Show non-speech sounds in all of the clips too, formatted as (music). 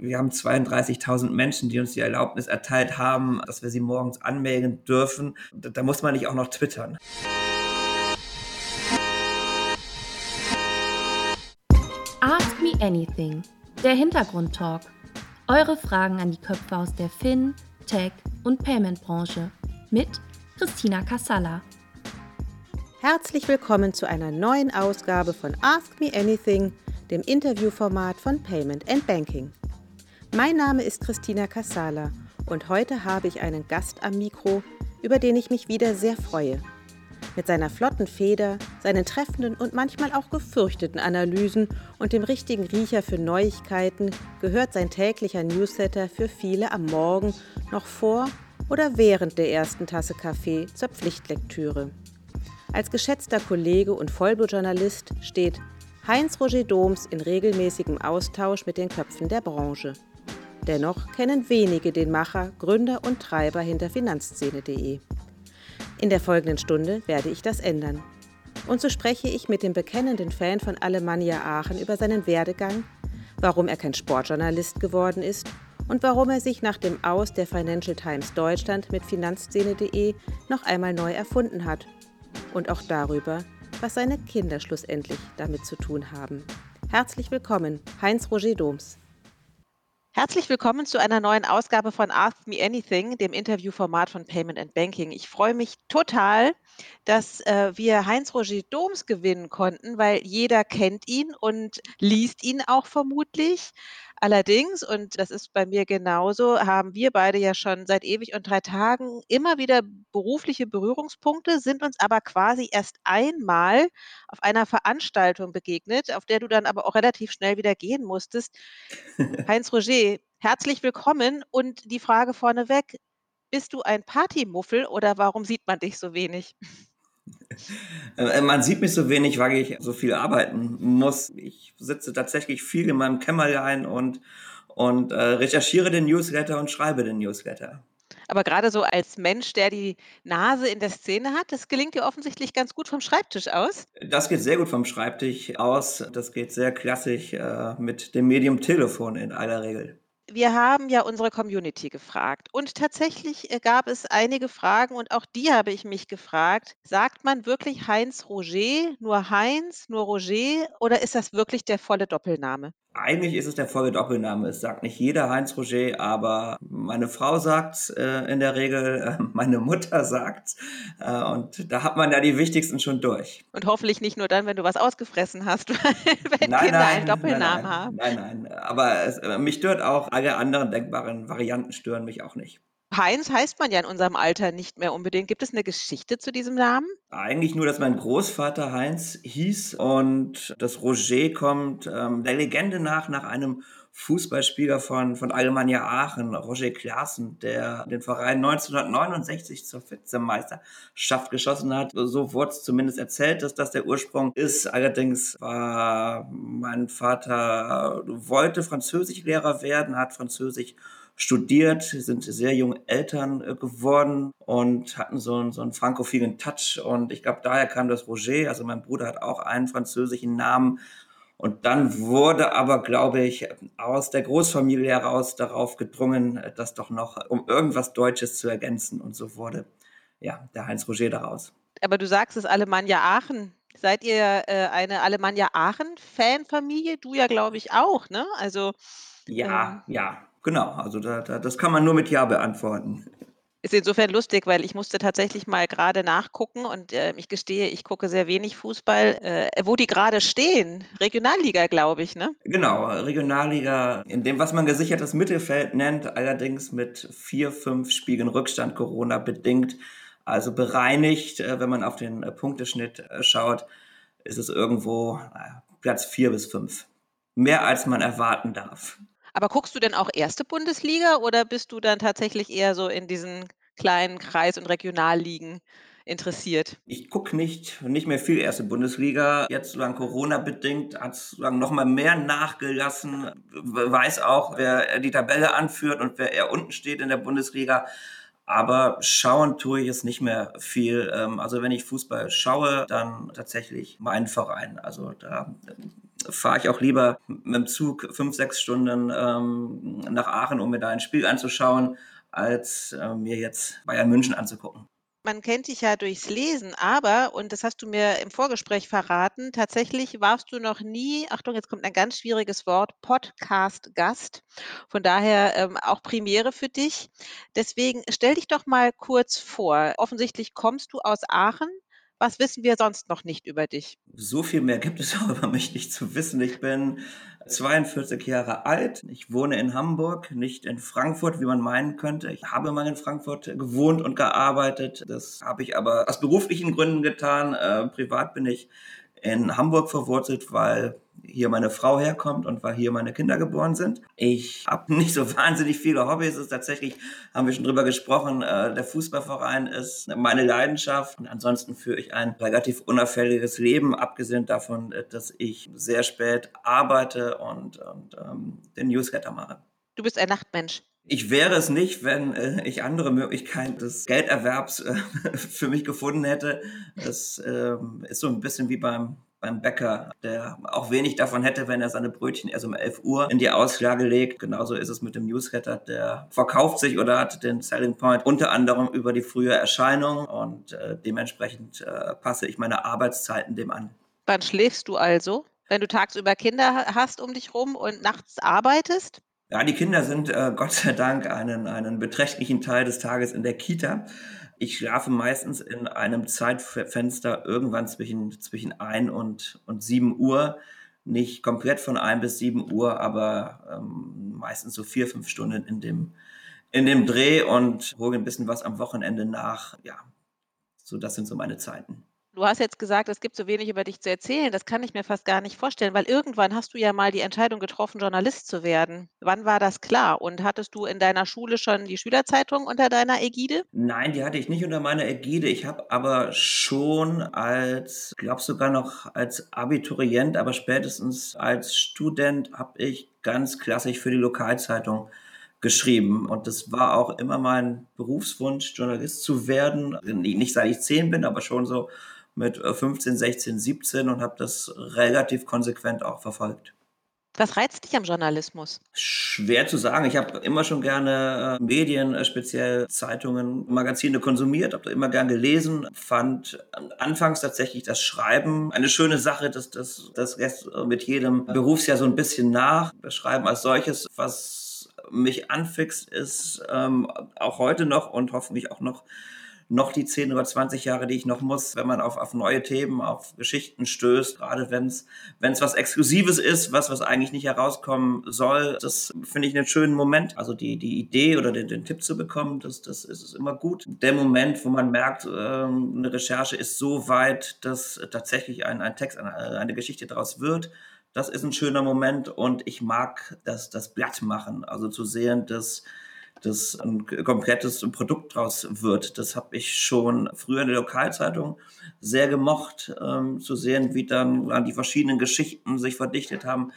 wir haben 32.000 Menschen, die uns die Erlaubnis erteilt haben, dass wir sie morgens anmelden dürfen. Da, da muss man nicht auch noch twittern. Ask Me Anything, der Hintergrundtalk. Eure Fragen an die Köpfe aus der Fin, Tech und Payment-Branche mit Christina Kassala. Herzlich willkommen zu einer neuen Ausgabe von Ask Me Anything, dem Interviewformat von Payment and Banking. Mein Name ist Christina Kassala und heute habe ich einen Gast am Mikro, über den ich mich wieder sehr freue. Mit seiner flotten Feder, seinen treffenden und manchmal auch gefürchteten Analysen und dem richtigen Riecher für Neuigkeiten gehört sein täglicher Newsletter für viele am Morgen noch vor oder während der ersten Tasse Kaffee zur Pflichtlektüre. Als geschätzter Kollege und Vollblutjournalist steht Heinz-Roger Doms in regelmäßigem Austausch mit den Köpfen der Branche. Dennoch kennen wenige den Macher, Gründer und Treiber hinter Finanzszene.de. In der folgenden Stunde werde ich das ändern. Und so spreche ich mit dem bekennenden Fan von Alemannia Aachen über seinen Werdegang, warum er kein Sportjournalist geworden ist und warum er sich nach dem Aus der Financial Times Deutschland mit Finanzszene.de noch einmal neu erfunden hat und auch darüber, was seine Kinder schlussendlich damit zu tun haben. Herzlich willkommen, Heinz-Roger Doms. Herzlich willkommen zu einer neuen Ausgabe von Ask Me Anything, dem Interviewformat von Payment and Banking. Ich freue mich total, dass äh, wir Heinz-Roger Doms gewinnen konnten, weil jeder kennt ihn und liest ihn auch vermutlich. Allerdings, und das ist bei mir genauso, haben wir beide ja schon seit ewig und drei Tagen immer wieder berufliche Berührungspunkte, sind uns aber quasi erst einmal auf einer Veranstaltung begegnet, auf der du dann aber auch relativ schnell wieder gehen musstest. (laughs) Heinz Roger, herzlich willkommen und die Frage vorneweg, bist du ein Partymuffel oder warum sieht man dich so wenig? Äh, man sieht mich so wenig, weil ich so viel arbeiten muss. Ich sitze tatsächlich viel in meinem Kämmerlein und, und äh, recherchiere den Newsletter und schreibe den Newsletter. Aber gerade so als Mensch, der die Nase in der Szene hat, das gelingt dir offensichtlich ganz gut vom Schreibtisch aus. Das geht sehr gut vom Schreibtisch aus. Das geht sehr klassisch äh, mit dem Medium Telefon in aller Regel wir haben ja unsere Community gefragt und tatsächlich äh, gab es einige Fragen und auch die habe ich mich gefragt. Sagt man wirklich Heinz Roger, nur Heinz, nur Roger oder ist das wirklich der volle Doppelname? Eigentlich ist es der volle Doppelname. Es sagt nicht jeder Heinz Roger, aber meine Frau sagt äh, in der Regel, äh, meine Mutter sagt. Äh, und da hat man ja die wichtigsten schon durch. Und hoffentlich nicht nur dann, wenn du was ausgefressen hast, (laughs) wenn nein, Kinder nein, einen Doppelnamen nein, nein, haben. Nein, nein. Aber es, äh, mich stört auch, alle anderen denkbaren Varianten stören mich auch nicht. Heinz heißt man ja in unserem Alter nicht mehr unbedingt. Gibt es eine Geschichte zu diesem Namen? Eigentlich nur, dass mein Großvater Heinz hieß und das Roger kommt ähm, der Legende nach nach einem Fußballspieler von, von Alemannia Aachen, Roger Klaassen, der den Verein 1969 zur Vizemeisterschaft geschossen hat. So wurde es zumindest erzählt, dass das der Ursprung ist. Allerdings war mein Vater, wollte Französischlehrer werden, hat Französisch studiert, sind sehr junge Eltern äh, geworden und hatten so einen, so einen frankophilen Touch. Und ich glaube, daher kam das Roger. Also mein Bruder hat auch einen französischen Namen. Und dann wurde aber, glaube ich, aus der Großfamilie heraus darauf gedrungen, das doch noch um irgendwas Deutsches zu ergänzen. Und so wurde ja der Heinz Roger daraus. Aber du sagst es Alemannia Aachen. Seid ihr äh, eine Alemannia Aachen-Fanfamilie? Du ja, glaube ich, auch, ne? Also. Ja, ähm, ja, Genau, also da, da, das kann man nur mit Ja beantworten. Ist insofern lustig, weil ich musste tatsächlich mal gerade nachgucken und äh, ich gestehe, ich gucke sehr wenig Fußball, äh, wo die gerade stehen. Regionalliga, glaube ich, ne? Genau, Regionalliga, in dem, was man gesichertes Mittelfeld nennt, allerdings mit vier, fünf Spielen Rückstand Corona bedingt. Also bereinigt, äh, wenn man auf den äh, Punkteschnitt äh, schaut, ist es irgendwo Platz vier bis fünf. Mehr als man erwarten darf. Aber guckst du denn auch erste Bundesliga oder bist du dann tatsächlich eher so in diesen kleinen Kreis- und Regionalligen interessiert? Ich gucke nicht, nicht mehr viel erste Bundesliga. Jetzt solange Corona bedingt hat es noch mal mehr nachgelassen. Weiß auch, wer die Tabelle anführt und wer eher unten steht in der Bundesliga. Aber schauen tue ich es nicht mehr viel. Ähm, also wenn ich Fußball schaue, dann tatsächlich mein Verein. Also da fahre ich auch lieber mit dem Zug fünf, sechs Stunden ähm, nach Aachen, um mir da ein Spiel anzuschauen, als äh, mir jetzt Bayern München anzugucken. Man kennt dich ja durchs Lesen, aber, und das hast du mir im Vorgespräch verraten, tatsächlich warst du noch nie, Achtung, jetzt kommt ein ganz schwieriges Wort, Podcast-Gast. Von daher ähm, auch Premiere für dich. Deswegen stell dich doch mal kurz vor. Offensichtlich kommst du aus Aachen. Was wissen wir sonst noch nicht über dich? So viel mehr gibt es (laughs) auch über mich nicht zu wissen. Ich bin 42 Jahre alt. Ich wohne in Hamburg, nicht in Frankfurt, wie man meinen könnte. Ich habe mal in Frankfurt gewohnt und gearbeitet. Das habe ich aber aus beruflichen Gründen getan. Äh, privat bin ich in Hamburg verwurzelt, weil hier meine Frau herkommt und weil hier meine Kinder geboren sind. Ich habe (laughs) nicht so wahnsinnig viele Hobbys. Ist tatsächlich, haben wir schon drüber gesprochen, äh, der Fußballverein ist meine Leidenschaft. Und ansonsten führe ich ein relativ unauffälliges Leben, abgesehen davon, dass ich sehr spät arbeite und, und ähm, den Newsletter mache. Du bist ein Nachtmensch. Ich wäre es nicht, wenn äh, ich andere Möglichkeiten des Gelderwerbs äh, (laughs) für mich gefunden hätte. Das äh, ist so ein bisschen wie beim beim Bäcker, der auch wenig davon hätte, wenn er seine Brötchen erst um 11 Uhr in die Auslage legt. Genauso ist es mit dem Newsletter, der verkauft sich oder hat den Selling Point unter anderem über die frühe Erscheinung und äh, dementsprechend äh, passe ich meine Arbeitszeiten dem an. Wann schläfst du also? Wenn du tagsüber Kinder hast um dich rum und nachts arbeitest? Ja, die Kinder sind äh, (laughs) Gott sei Dank einen, einen beträchtlichen Teil des Tages in der Kita. Ich schlafe meistens in einem Zeitfenster irgendwann zwischen, zwischen 1 und, und 7 Uhr. Nicht komplett von 1 bis 7 Uhr, aber ähm, meistens so vier, fünf Stunden in dem, in dem Dreh und hole ein bisschen was am Wochenende nach. Ja, so das sind so meine Zeiten. Du hast jetzt gesagt, es gibt so wenig über dich zu erzählen. Das kann ich mir fast gar nicht vorstellen, weil irgendwann hast du ja mal die Entscheidung getroffen, Journalist zu werden. Wann war das klar? Und hattest du in deiner Schule schon die Schülerzeitung unter deiner Ägide? Nein, die hatte ich nicht unter meiner Ägide. Ich habe aber schon als, glaube sogar noch als Abiturient, aber spätestens als Student habe ich ganz klassisch für die Lokalzeitung geschrieben. Und das war auch immer mein Berufswunsch, Journalist zu werden. Nicht seit ich zehn bin, aber schon so mit 15, 16, 17 und habe das relativ konsequent auch verfolgt. Was reizt dich am Journalismus? Schwer zu sagen. Ich habe immer schon gerne äh, Medien, äh, speziell Zeitungen, Magazine konsumiert, habe immer gern gelesen, fand anfangs tatsächlich das Schreiben eine schöne Sache, das, das, das lässt mit jedem Berufsjahr so ein bisschen nach. Das Schreiben als solches, was mich anfixt, ist ähm, auch heute noch und hoffentlich auch noch noch die 10 oder 20 Jahre, die ich noch muss, wenn man auf, auf neue Themen, auf Geschichten stößt, gerade wenn es was Exklusives ist, was, was eigentlich nicht herauskommen soll. Das finde ich einen schönen Moment. Also die, die Idee oder den, den Tipp zu bekommen, das, das ist immer gut. Der Moment, wo man merkt, ähm, eine Recherche ist so weit, dass tatsächlich ein, ein Text, eine, eine Geschichte daraus wird, das ist ein schöner Moment und ich mag das, das Blatt machen. Also zu sehen, dass das ein komplettes Produkt draus wird. Das habe ich schon früher in der Lokalzeitung sehr gemocht, ähm, zu sehen, wie dann die verschiedenen Geschichten sich verdichtet haben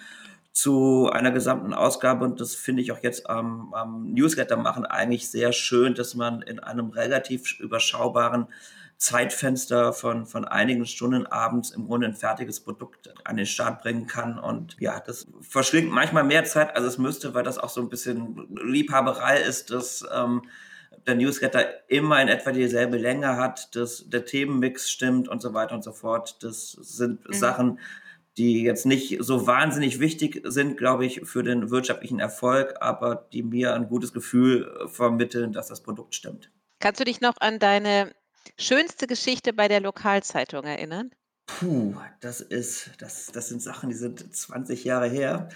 zu einer gesamten Ausgabe. Und das finde ich auch jetzt am, am Newsletter machen eigentlich sehr schön, dass man in einem relativ überschaubaren Zeitfenster von, von einigen Stunden abends im Grunde ein fertiges Produkt an den Start bringen kann. Und ja, das verschlingt manchmal mehr Zeit, als es müsste, weil das auch so ein bisschen Liebhaberei ist, dass ähm, der Newsletter immer in etwa dieselbe Länge hat, dass der Themenmix stimmt und so weiter und so fort. Das sind mhm. Sachen, die jetzt nicht so wahnsinnig wichtig sind, glaube ich, für den wirtschaftlichen Erfolg, aber die mir ein gutes Gefühl vermitteln, dass das Produkt stimmt. Kannst du dich noch an deine Schönste Geschichte bei der Lokalzeitung erinnern? Puh, das ist, das, das sind Sachen, die sind 20 Jahre her.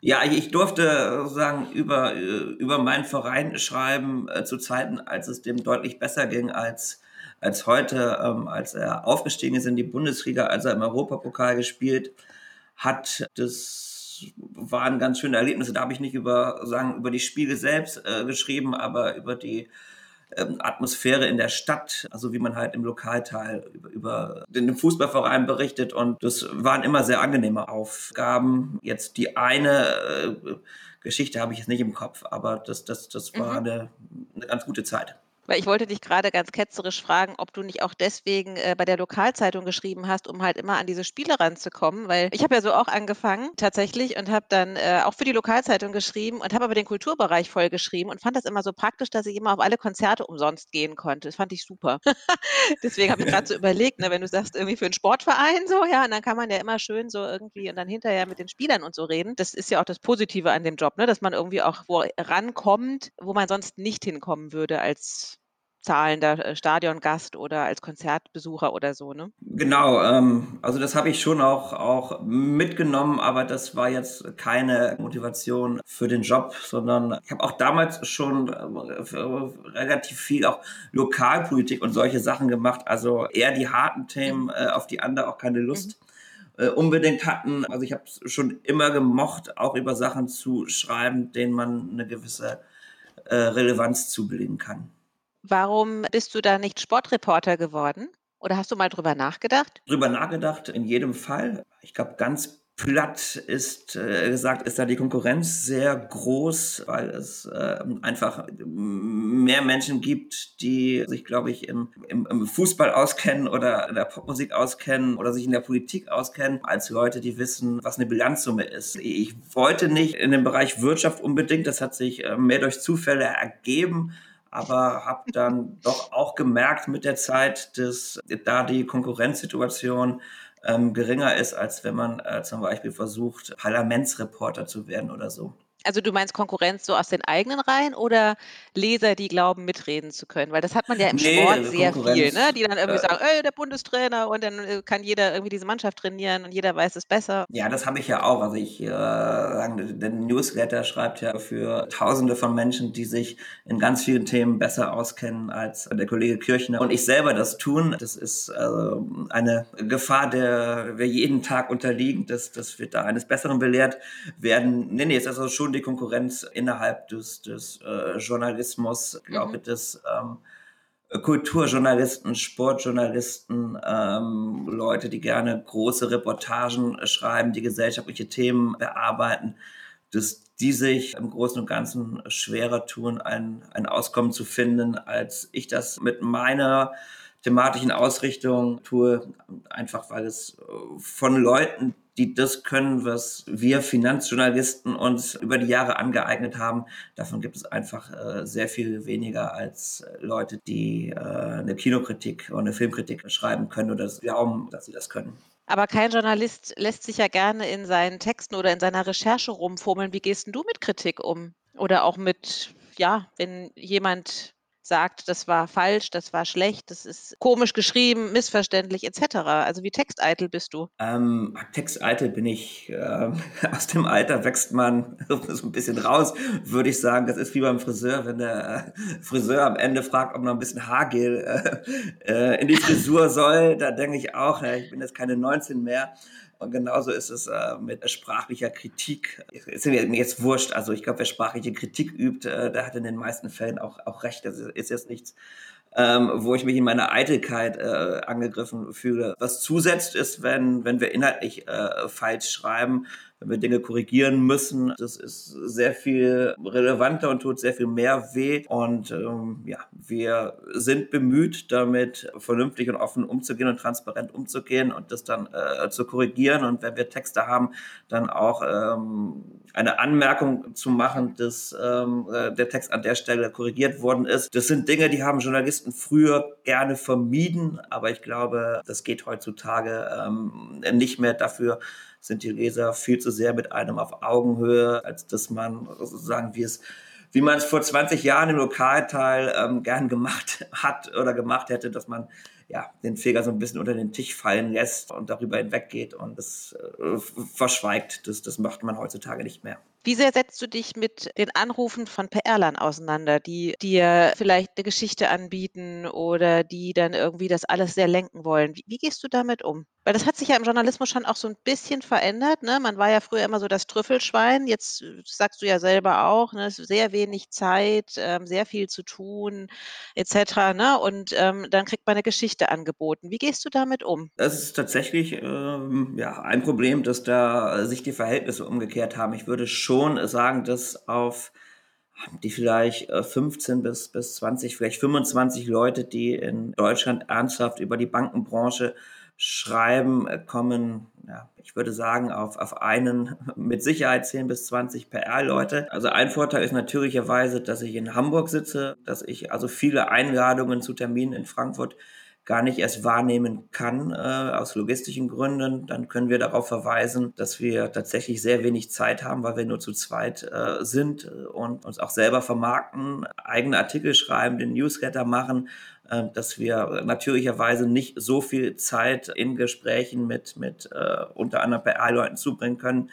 Ja, ich durfte sagen, über, über meinen Verein schreiben äh, zu Zeiten, als es dem deutlich besser ging als, als heute, ähm, als er aufgestiegen ist in die Bundesliga, als er im Europapokal gespielt hat. Das waren ganz schöne Erlebnisse. Da habe ich nicht über, sagen, über die Spiele selbst äh, geschrieben, aber über die ähm, Atmosphäre in der Stadt, also wie man halt im Lokalteil über, über den Fußballverein berichtet. Und das waren immer sehr angenehme Aufgaben. Jetzt die eine äh, Geschichte habe ich jetzt nicht im Kopf, aber das, das, das war mhm. eine, eine ganz gute Zeit. Weil ich wollte dich gerade ganz ketzerisch fragen, ob du nicht auch deswegen äh, bei der Lokalzeitung geschrieben hast, um halt immer an diese Spiele ranzukommen, weil ich habe ja so auch angefangen tatsächlich und habe dann äh, auch für die Lokalzeitung geschrieben und habe aber den Kulturbereich voll geschrieben und fand das immer so praktisch, dass ich immer auf alle Konzerte umsonst gehen konnte. Das fand ich super. (laughs) deswegen habe ich gerade so (laughs) überlegt, ne, wenn du sagst irgendwie für einen Sportverein so, ja, und dann kann man ja immer schön so irgendwie und dann hinterher mit den Spielern und so reden. Das ist ja auch das Positive an dem Job, ne, dass man irgendwie auch wo rankommt, wo man sonst nicht hinkommen würde als zahlender äh, Stadiongast oder als Konzertbesucher oder so, ne? Genau, ähm, also das habe ich schon auch, auch mitgenommen, aber das war jetzt keine Motivation für den Job, sondern ich habe auch damals schon äh, relativ viel auch Lokalpolitik und solche Sachen gemacht, also eher die harten Themen, äh, auf die andere auch keine Lust. Mhm unbedingt hatten. Also ich habe es schon immer gemocht, auch über Sachen zu schreiben, denen man eine gewisse äh, Relevanz zubilligen kann. Warum bist du da nicht Sportreporter geworden? Oder hast du mal drüber nachgedacht? Drüber nachgedacht, in jedem Fall. Ich glaube, ganz platt ist äh, gesagt, ist da die Konkurrenz sehr groß, weil es äh, einfach mehr Menschen gibt, die sich, glaube ich, im, im, im, Fußball auskennen oder in der Popmusik auskennen oder sich in der Politik auskennen, als Leute, die wissen, was eine Bilanzsumme ist. Ich wollte nicht in den Bereich Wirtschaft unbedingt, das hat sich äh, mehr durch Zufälle ergeben aber habe dann doch auch gemerkt mit der Zeit, dass da die Konkurrenzsituation ähm, geringer ist, als wenn man äh, zum Beispiel versucht, Parlamentsreporter zu werden oder so. Also du meinst Konkurrenz so aus den eigenen Reihen oder Leser, die glauben, mitreden zu können? Weil das hat man ja im nee, Sport sehr viel, ne? die dann irgendwie äh, sagen, ey, der Bundestrainer und dann äh, kann jeder irgendwie diese Mannschaft trainieren und jeder weiß es besser. Ja, das habe ich ja auch. Also ich, äh, der Newsletter schreibt ja für tausende von Menschen, die sich in ganz vielen Themen besser auskennen als der Kollege Kirchner und ich selber das tun. Das ist äh, eine Gefahr, der wir jeden Tag unterliegen, dass, dass wir da eines Besseren belehrt werden. Nee, nee, ist also schon die Konkurrenz innerhalb des, des äh, Journalismus, glaube ich, mhm. des ähm, Kulturjournalisten, Sportjournalisten, ähm, Leute, die gerne große Reportagen schreiben, die gesellschaftliche Themen bearbeiten, dass die sich im Großen und Ganzen schwerer tun, ein, ein Auskommen zu finden, als ich das mit meiner thematischen Ausrichtung tue, einfach weil es von Leuten, die das können, was wir Finanzjournalisten uns über die Jahre angeeignet haben. Davon gibt es einfach äh, sehr viel weniger als Leute, die äh, eine Kinokritik oder eine Filmkritik schreiben können oder glauben, dass sie das können. Aber kein Journalist lässt sich ja gerne in seinen Texten oder in seiner Recherche rumfummeln. Wie gehst du mit Kritik um? Oder auch mit, ja, wenn jemand sagt, das war falsch, das war schlecht, das ist komisch geschrieben, missverständlich etc. Also wie texteitel bist du? Ähm, texteitel bin ich. Äh, (laughs) aus dem Alter wächst man (laughs) so ein bisschen raus, würde ich sagen. Das ist wie beim Friseur, wenn der äh, Friseur am Ende fragt, ob noch ein bisschen Haargel äh, äh in die Frisur soll. Da denke ich auch, ich bin jetzt keine 19 mehr. Und genauso ist es äh, mit sprachlicher Kritik. Ist mir jetzt wurscht. Also ich glaube, wer sprachliche Kritik übt, äh, der hat in den meisten Fällen auch, auch recht. Das ist jetzt nichts, ähm, wo ich mich in meiner Eitelkeit äh, angegriffen fühle. Was zusetzt ist, wenn, wenn wir inhaltlich äh, falsch schreiben, wir Dinge korrigieren müssen. Das ist sehr viel relevanter und tut sehr viel mehr weh. Und ähm, ja, wir sind bemüht, damit vernünftig und offen umzugehen und transparent umzugehen und das dann äh, zu korrigieren. Und wenn wir Texte haben, dann auch ähm, eine Anmerkung zu machen, dass ähm, äh, der Text an der Stelle korrigiert worden ist. Das sind Dinge, die haben Journalisten früher gerne vermieden, aber ich glaube, das geht heutzutage ähm, nicht mehr dafür sind die Leser viel zu sehr mit einem auf Augenhöhe, als dass man sozusagen, wie es wie man es vor 20 Jahren im Lokalteil ähm, gern gemacht (laughs) hat oder gemacht hätte, dass man ja, den Feger so ein bisschen unter den Tisch fallen lässt und darüber hinweggeht und es äh, verschweigt. Das, das macht man heutzutage nicht mehr. Wie sehr setzt du dich mit den Anrufen von PR-Lern auseinander, die dir vielleicht eine Geschichte anbieten oder die dann irgendwie das alles sehr lenken wollen? Wie, wie, gehst du damit um? Weil das hat sich ja im Journalismus schon auch so ein bisschen verändert. Ne? Man war ja früher immer so das Trüffelschwein. Jetzt äh, sagst du ja selber auch, ne? sehr wenig Zeit, ähm, sehr viel zu tun, etc. Ne? Und ähm, dann kriegt man eine Geschichte angeboten. Wie gehst du damit um? Das ist tatsächlich ähm, ja, ein Problem, dass da sich die Verhältnisse umgekehrt haben. Ich würde schon sagen, dass auf die vielleicht 15 bis, bis 20, vielleicht 25 Leute, die in Deutschland ernsthaft über die Bankenbranche schreiben, kommen, ja, ich würde sagen, auf, auf einen (laughs) mit Sicherheit 10 bis 20 PR-Leute. Also ein Vorteil ist natürlicherweise, dass ich in Hamburg sitze, dass ich also viele Einladungen zu Terminen in Frankfurt gar nicht erst wahrnehmen kann äh, aus logistischen Gründen, dann können wir darauf verweisen, dass wir tatsächlich sehr wenig Zeit haben, weil wir nur zu zweit äh, sind und uns auch selber vermarkten, eigene Artikel schreiben, den Newsletter machen, äh, dass wir natürlicherweise nicht so viel Zeit in Gesprächen mit, mit äh, unter anderem PR-Leuten zubringen können,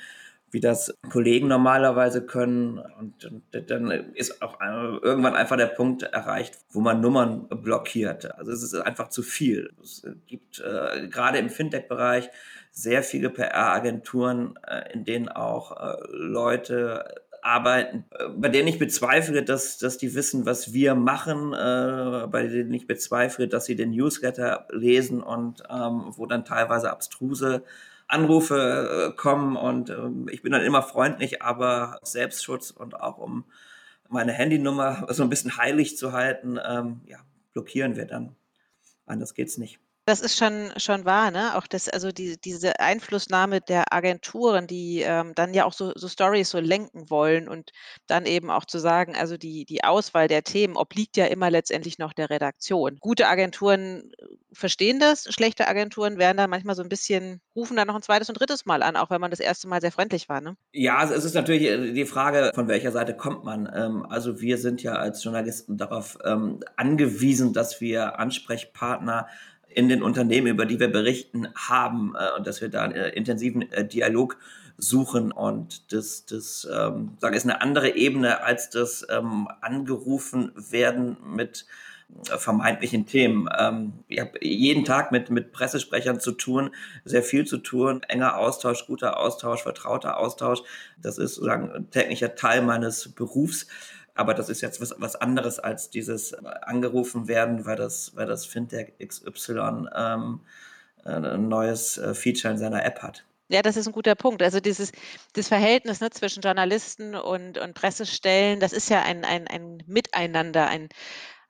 wie das Kollegen normalerweise können. Und, und dann ist auch irgendwann einfach der Punkt erreicht, wo man Nummern blockiert. Also es ist einfach zu viel. Es gibt äh, gerade im Fintech-Bereich sehr viele PR-Agenturen, äh, in denen auch äh, Leute arbeiten, äh, bei denen ich bezweifle, dass, dass die wissen, was wir machen, äh, bei denen ich bezweifle, dass sie den Newsletter lesen und ähm, wo dann teilweise abstruse Anrufe äh, kommen und ähm, ich bin dann immer freundlich, aber Selbstschutz und auch um meine Handynummer so ein bisschen heilig zu halten, ähm, ja, blockieren wir dann. Anders geht's nicht. Das ist schon schon wahr, ne? Auch das also die diese Einflussnahme der Agenturen, die, ähm, dann ja auch so so Storys so lenken wollen und dann eben auch zu sagen, also die die Auswahl der Themen obliegt ja immer letztendlich noch der Redaktion. Gute Agenturen äh, verstehen das, schlechte Agenturen werden dann manchmal so ein bisschen rufen dann noch ein zweites und drittes Mal an, auch wenn man das erste Mal sehr freundlich war, ne? Ja, es ist natürlich äh, die Frage, von welcher Seite kommt man? Ähm, also wir sind ja als Journalisten darauf, ähm, angewiesen, dass wir Ansprechpartner in den Unternehmen, über die wir berichten, haben äh, und dass wir da einen äh, intensiven äh, Dialog suchen und das, das ähm, sage ist eine andere Ebene als das ähm, angerufen werden mit vermeintlichen Themen. Ähm, ich habe jeden Tag mit, mit Pressesprechern zu tun, sehr viel zu tun, enger Austausch, guter Austausch, vertrauter Austausch. Das ist sozusagen ein täglicher Teil meines Berufs. Aber das ist jetzt was, was anderes als dieses angerufen werden, weil das, weil das Fintech XY ähm, ein neues äh, Feature in seiner App hat. Ja, das ist ein guter Punkt. Also dieses das Verhältnis ne, zwischen Journalisten und, und Pressestellen, das ist ja ein, ein, ein Miteinander, ein,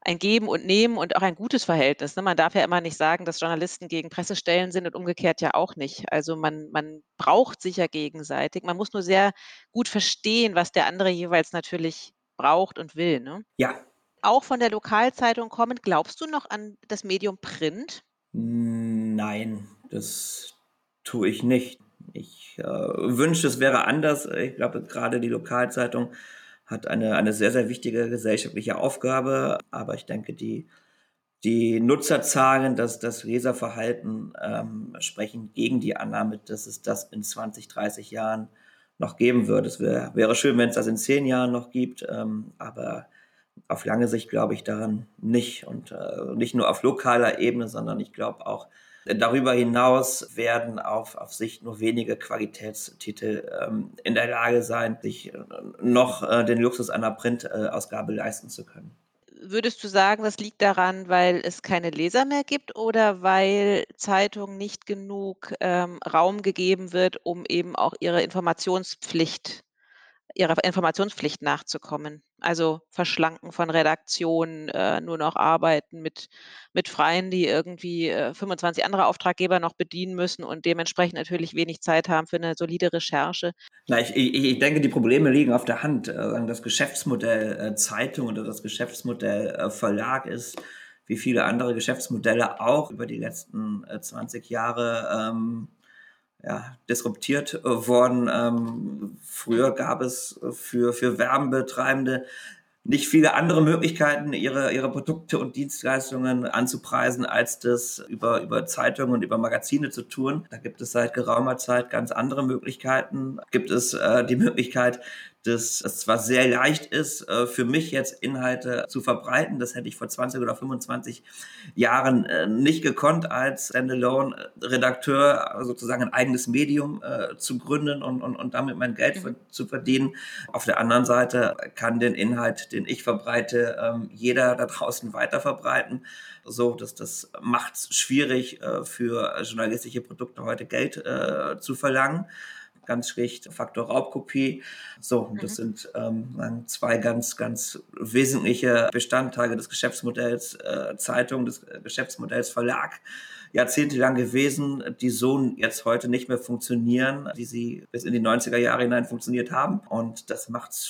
ein Geben und Nehmen und auch ein gutes Verhältnis. Ne? Man darf ja immer nicht sagen, dass Journalisten gegen Pressestellen sind und umgekehrt ja auch nicht. Also man, man braucht sich ja gegenseitig. Man muss nur sehr gut verstehen, was der andere jeweils natürlich braucht und will, ne? Ja. Auch von der Lokalzeitung kommend, glaubst du noch an das Medium Print? Nein, das tue ich nicht. Ich äh, wünsche, es wäre anders. Ich glaube, gerade die Lokalzeitung hat eine, eine sehr, sehr wichtige gesellschaftliche Aufgabe. Aber ich denke, die, die Nutzerzahlen, das, das Leserverhalten ähm, sprechen gegen die Annahme, dass es das in 20, 30 Jahren noch geben wird. Es wär, wäre schön, wenn es das in zehn Jahren noch gibt, ähm, aber auf lange Sicht glaube ich daran nicht. Und äh, nicht nur auf lokaler Ebene, sondern ich glaube auch darüber hinaus werden auf, auf Sicht nur wenige Qualitätstitel ähm, in der Lage sein, sich äh, noch äh, den Luxus einer Printausgabe leisten zu können. Würdest du sagen, das liegt daran, weil es keine Leser mehr gibt oder weil Zeitungen nicht genug ähm, Raum gegeben wird, um eben auch ihre Informationspflicht ihrer Informationspflicht nachzukommen. Also Verschlanken von Redaktionen, äh, nur noch arbeiten mit mit Freien, die irgendwie, äh, 25 andere Auftraggeber noch bedienen müssen und dementsprechend natürlich wenig Zeit haben für eine solide Recherche. Na, ich ich ich denke, die Probleme liegen auf der Hand. Äh, das Geschäftsmodell, äh, Zeitung oder das Geschäftsmodell, äh, Verlag ist wie viele andere Geschäftsmodelle auch über die letzten, äh, 20 Jahre, ähm ja, disruptiert äh, worden. Ähm, früher gab es für, für Werbebetreibende nicht viele andere Möglichkeiten, ihre, ihre Produkte und Dienstleistungen anzupreisen, als das über, über Zeitungen und über Magazine zu tun. Da gibt es seit geraumer Zeit ganz andere Möglichkeiten. Gibt es äh, die Möglichkeit, dass es zwar sehr leicht ist, äh, für mich jetzt Inhalte zu verbreiten. Das hätte ich vor 20 oder 25 Jahren äh, nicht gekonnt, als Standalone-Redakteur sozusagen ein eigenes Medium äh, zu gründen und, und, und damit mein Geld mhm. zu verdienen. Auf der anderen Seite kann den Inhalt, den ich verbreite, ähm, jeder da draußen weiter verbreiten. So, dass das macht es schwierig für journalistische Produkte heute Geld zu verlangen. Ganz schlicht Faktor Raubkopie. So, und das mhm. sind ähm, zwei ganz, ganz wesentliche Bestandteile des Geschäftsmodells äh, Zeitung, des Geschäftsmodells Verlag jahrzehntelang gewesen, die so jetzt heute nicht mehr funktionieren, wie sie bis in die 90er Jahre hinein funktioniert haben. Und das macht es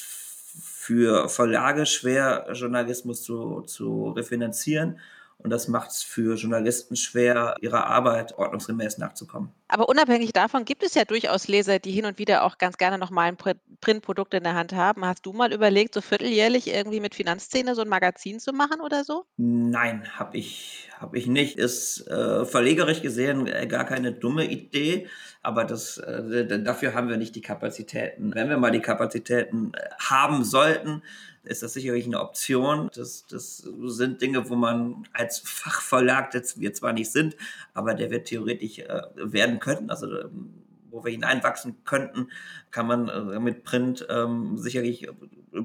für Verlage schwer, Journalismus zu, zu refinanzieren. Und das macht es für Journalisten schwer, ihrer Arbeit ordnungsgemäß nachzukommen. Aber unabhängig davon gibt es ja durchaus Leser, die hin und wieder auch ganz gerne nochmal ein Printprodukt in der Hand haben. Hast du mal überlegt, so vierteljährlich irgendwie mit Finanzszene so ein Magazin zu machen oder so? Nein, habe ich, hab ich nicht. Ist äh, verlegerisch gesehen äh, gar keine dumme Idee, aber das, äh, dafür haben wir nicht die Kapazitäten. Wenn wir mal die Kapazitäten äh, haben sollten, ist das sicherlich eine Option. Das, das sind Dinge, wo man als Fachverlag, jetzt wir zwar nicht sind, aber der wird theoretisch äh, werden können. Also ähm, wo wir hineinwachsen könnten, kann man äh, mit Print ähm, sicherlich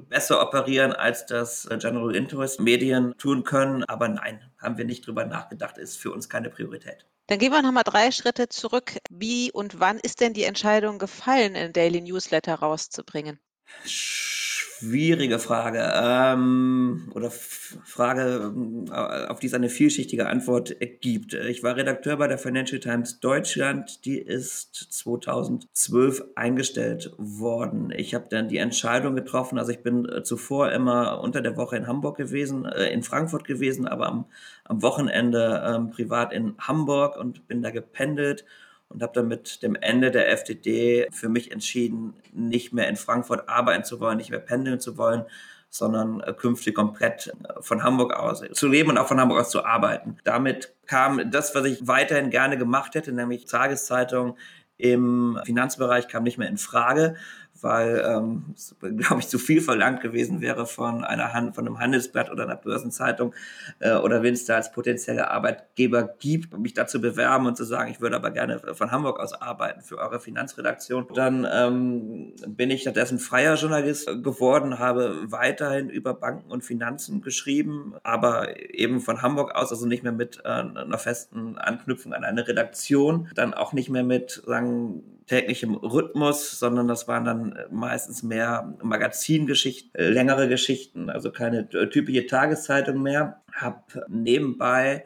besser operieren, als das äh, General Interest Medien tun können. Aber nein, haben wir nicht drüber nachgedacht, ist für uns keine Priorität. Dann gehen wir nochmal drei Schritte zurück. Wie und wann ist denn die Entscheidung gefallen, einen Daily Newsletter rauszubringen? Schwierige Frage. Ähm, oder Frage, äh, auf die es eine vielschichtige Antwort gibt. Ich war Redakteur bei der Financial Times Deutschland. Die ist 2012 eingestellt worden. Ich habe dann die Entscheidung getroffen. Also ich bin äh, zuvor immer unter der Woche in Hamburg gewesen, äh, in Frankfurt gewesen, aber am, am Wochenende ähm, privat in Hamburg und bin da gependelt und habe dann mit dem Ende der FDD für mich entschieden, nicht mehr in Frankfurt arbeiten zu wollen, nicht mehr pendeln zu wollen, sondern äh, künftig komplett äh, von Hamburg aus zu leben und auch von Hamburg aus zu arbeiten. Damit kam das, was ich weiterhin gerne gemacht hätte, nämlich Tageszeitung im Finanzbereich kam nicht mehr in Frage weil ähm, glaube ich, zu viel verlangt gewesen wäre von einer Hand, von einem Handelsblatt oder einer Börsenzeitung äh, oder wenn es da als potenzielle Arbeitgeber gibt, mich dazu bewerben und zu sagen, ich würde aber gerne von Hamburg aus arbeiten für eure Finanzredaktion. Dann ähm, bin ich stattdessen freier Journalist geworden, habe weiterhin über Banken und Finanzen geschrieben, aber eben von Hamburg aus, also nicht mehr mit äh, einer festen Anknüpfung an eine Redaktion, dann auch nicht mehr mit sagen täglichem Rhythmus, sondern das waren dann äh, meistens mehr Magazingeschichten, äh, längere Geschichten, also keine typische Tageszeitung mehr. Hab nebenbei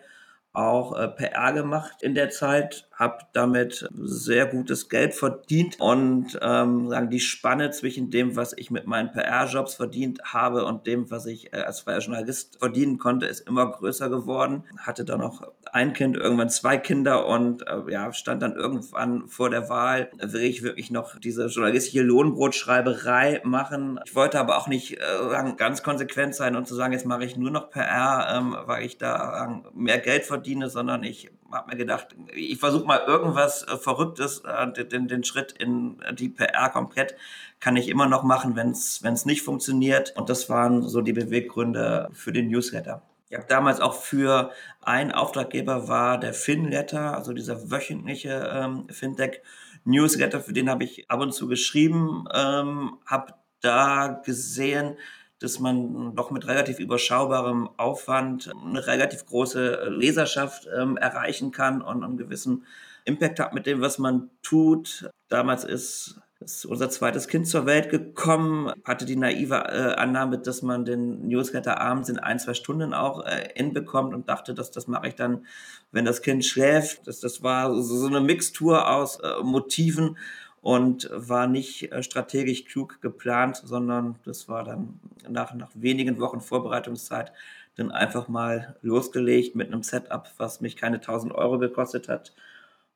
auch äh, PR gemacht in der Zeit, habe damit sehr gutes Geld verdient und ähm, sagen die Spanne zwischen dem, was ich mit meinen PR-Jobs verdient habe und dem, was ich äh, als freier Journalist verdienen konnte, ist immer größer geworden. Hatte dann noch ein Kind, irgendwann zwei Kinder und äh, ja, stand dann irgendwann vor der Wahl, will ich wirklich noch diese journalistische Lohnbrotschreiberei machen. Ich wollte aber auch nicht äh, ganz konsequent sein und zu sagen, jetzt mache ich nur noch PR, ähm, weil ich da äh, mehr Geld verdiene, sondern ich habe mir gedacht, ich versuche mal irgendwas äh, Verrücktes, äh, den, den Schritt in die PR komplett kann ich immer noch machen, wenn es nicht funktioniert. Und das waren so die Beweggründe für den Newsletter. Ich habe damals auch für einen Auftraggeber war der FinLetter, also dieser wöchentliche ähm, Fintech-Newsletter, für den habe ich ab und zu geschrieben, ähm, habe da gesehen, dass man doch mit relativ überschaubarem Aufwand eine relativ große Leserschaft ähm, erreichen kann und einen gewissen Impact hat mit dem, was man tut. Damals ist, ist unser zweites Kind zur Welt gekommen, hatte die naive äh, Annahme, dass man den Newsletter abends in ein, zwei Stunden auch äh, hinbekommt und dachte, dass das mache ich dann, wenn das Kind schläft. Das, das war so, so eine Mixtur aus äh, Motiven und war nicht äh, strategisch klug geplant, sondern das war dann nach, nach wenigen Wochen Vorbereitungszeit dann einfach mal losgelegt mit einem Setup, was mich keine 1000 Euro gekostet hat.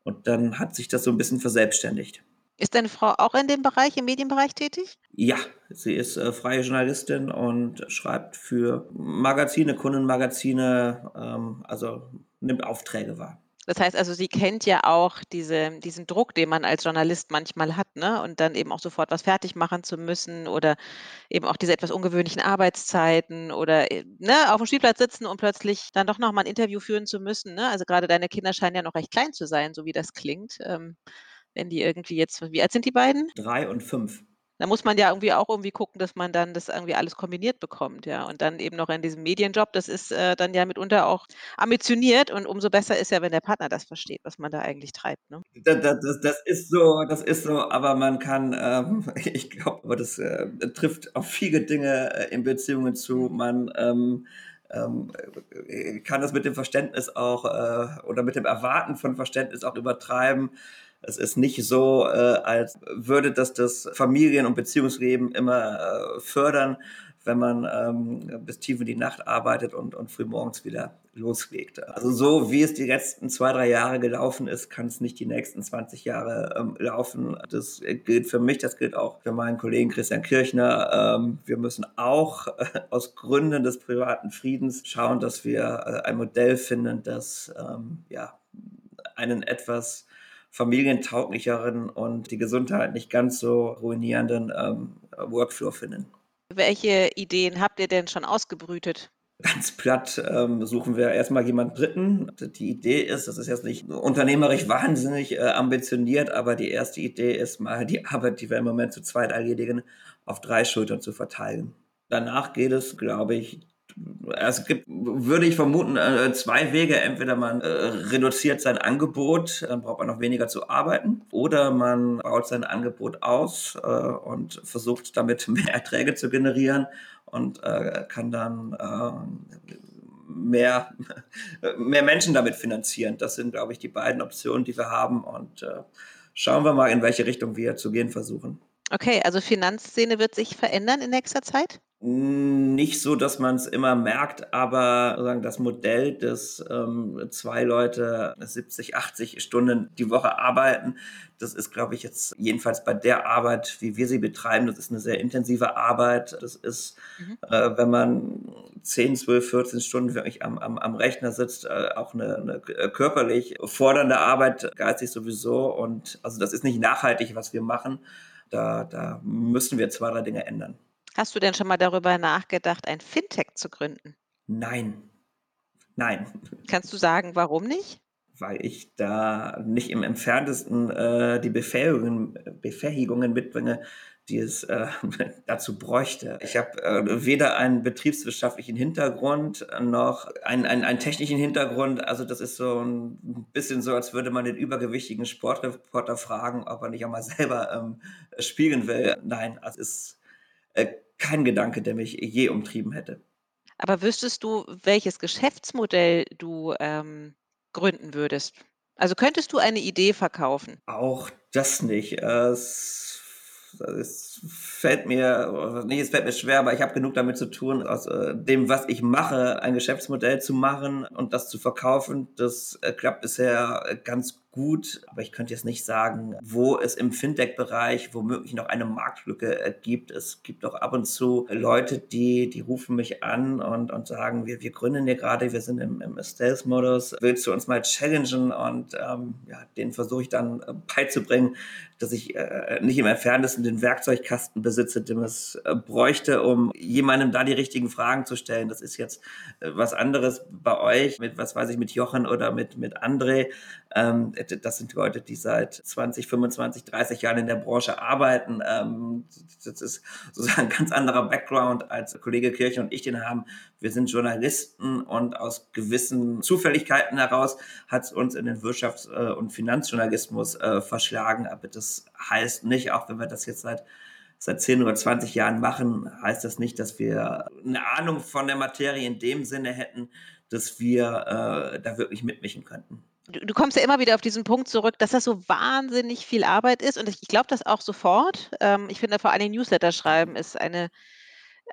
Und dann hat sich das so ein bisschen verselbstständigt. Ist deine Frau auch in dem Bereich, im Medienbereich tätig? Ja, sie ist äh, freie Journalistin und schreibt für Magazine, Kundenmagazine, ähm, also nimmt Aufträge wahr. Das heißt also, sie kennt ja auch diese, diesen Druck, den man als Journalist manchmal hat, ne? Und dann eben auch sofort was fertig machen zu müssen oder eben auch diese etwas ungewöhnlichen Arbeitszeiten oder äh, ne, auf dem Spielplatz sitzen und plötzlich dann doch nochmal ein Interview führen zu müssen. Ne? Also gerade deine Kinder scheinen ja noch recht klein zu sein, so wie das klingt. Ähm, wenn die irgendwie jetzt, wie alt sind die beiden? Drei und fünf. Da muss man ja irgendwie auch irgendwie gucken, dass man dann das irgendwie alles kombiniert bekommt, ja. Und dann eben noch in diesem Medienjob, das ist, äh, dann ja mitunter auch ambitioniert und umso besser ist ja, wenn der Partner das versteht, was man da eigentlich treibt, ne? Da da das das ist so das ist so, aber man kann, ähm (laughs) ich glaube, aber das, äh, trifft auf viele Dinge, äh, in Beziehungen zu. Man, ähm, ähm, äh, kann das mit dem Verständnis auch, äh, oder mit dem Erwarten von Verständnis auch übertreiben. Es ist nicht so, äh, als würde das das Familien und Beziehungsleben immer, äh, fördern, wenn man, ähm, bis tief in die Nacht arbeitet und und frühmorgens wieder loslegt. Also, so wie es die letzten 2, 3 Jahre gelaufen ist, kann's nicht die nächsten 20 Jahre, ähm, laufen. Das gilt für mich, das gilt auch für meinen Kollegen Christian Kirchner. Ähm, wir müssen auch aus Gründen des privaten Friedens schauen, dass wir, äh, ein Modell finden, das, ähm, ja, einen etwas familientauglicheren und die Gesundheit nicht ganz so ruinierenden, ähm, Workflow finden. Welche Ideen habt ihr denn schon ausgebrütet? Ganz platt, ähm, suchen wir erst mal jemand Dritten. Die Idee ist, das ist jetzt nicht unternehmerisch wahnsinnig, äh, ambitioniert, aber die erste Idee ist mal, die Arbeit, die wir im Moment zu zweit erledigen, auf 3 Schultern zu verteilen. Danach geht es, glaube ich es gibt, würde ich vermuten, äh, zwei Wege. Entweder man äh, reduziert sein Angebot, dann braucht man noch weniger zu arbeiten, oder man baut sein Angebot aus äh, und versucht damit (laughs) mehr Erträge zu generieren und kann dann mehr, (laughs) mehr Menschen damit finanzieren. Das sind, glaube ich, die beiden Optionen, die wir haben. Und schauen wir mal, in welche Richtung wir zu gehen versuchen. Okay, also Finanzszene wird sich verändern in nächster Zeit? Nicht so, dass man es immer merkt, aber sozusagen das Modell, dass ähm, zwei Leute 70, 80 Stunden die Woche arbeiten, das ist, glaube ich, jetzt jedenfalls bei der Arbeit, wie wir sie betreiben, das ist eine sehr intensive Arbeit. Das ist, mhm. äh, wenn man 10, 12, 14 Stunden wirklich am, am, am Rechner sitzt, äh, auch eine, eine körperlich fordernde Arbeit, geistig sowieso. Und also das ist nicht nachhaltig, was wir machen. Da, da müssen wir zwei, drei Dinge ändern. Hast du denn schon mal darüber nachgedacht, ein Fintech zu gründen? Nein. Nein. Kannst du sagen, warum nicht? Weil ich da nicht im entferntesten äh, die Befähigungen, Befähigungen mitbringe, die es äh, (laughs) dazu bräuchte. Ich habe äh, weder einen betriebswirtschaftlichen Hintergrund noch einen, einen, einen technischen Hintergrund. Also das ist so ein bisschen so, als würde man den übergewichtigen Sportreporter fragen, ob er nicht auch mal (laughs) selber ähm, spielen will. Nein, es ist äh, kein Gedanke, der mich je umtrieben hätte. Aber wüsstest du, welches Geschäftsmodell du ähm, gründen würdest? Also könntest du eine Idee verkaufen? Auch das nicht. Es es fällt mir, nee, es fällt mir schwer, aber ich habe genug damit zu tun, aus äh, dem, was ich mache, ein Geschäftsmodell zu machen und das zu verkaufen. Das äh, klappt bisher äh, ganz gut, aber ich könnte jetzt nicht sagen, wo es im Fintech-Bereich womöglich noch eine Marktlücke äh, gibt. Es gibt auch ab und zu Leute, die, die rufen mich an und, und sagen, wir, wir gründen hier gerade, wir sind im, im Stealth-Modus, willst du uns mal challengen? Und ähm, ja, den versuche ich dann äh, beizubringen, dass ich äh, nicht im entferntesten den Werkzeugkasten besitze, den es äh, bräuchte, um jemandem da die richtigen Fragen zu stellen. Das ist jetzt äh, was anderes bei euch, mit was weiß ich, mit Jochen oder mit, mit André. Ähm, das sind Leute, die seit 20, 25, 30 Jahren in der Branche arbeiten. Ähm, das ist sozusagen ein ganz anderer Background als Kollege Kirche und ich den haben. Wir sind Journalisten und aus gewissen Zufälligkeiten heraus hat es uns in den Wirtschafts- äh, und Finanzjournalismus äh, verschlagen. Aber das heißt nicht, auch wenn wir das jetzt seit seit 10 oder 20 Jahren machen, heißt das nicht, dass wir eine Ahnung von der Materie in dem Sinne hätten, dass wir äh, da wirklich mitmischen könnten du, du kommst ja immer wieder auf diesen Punkt zurück, dass das so wahnsinnig viel Arbeit ist und ich, ich glaube das auch sofort. Ähm, ich finde vor allem Newsletter schreiben ist eine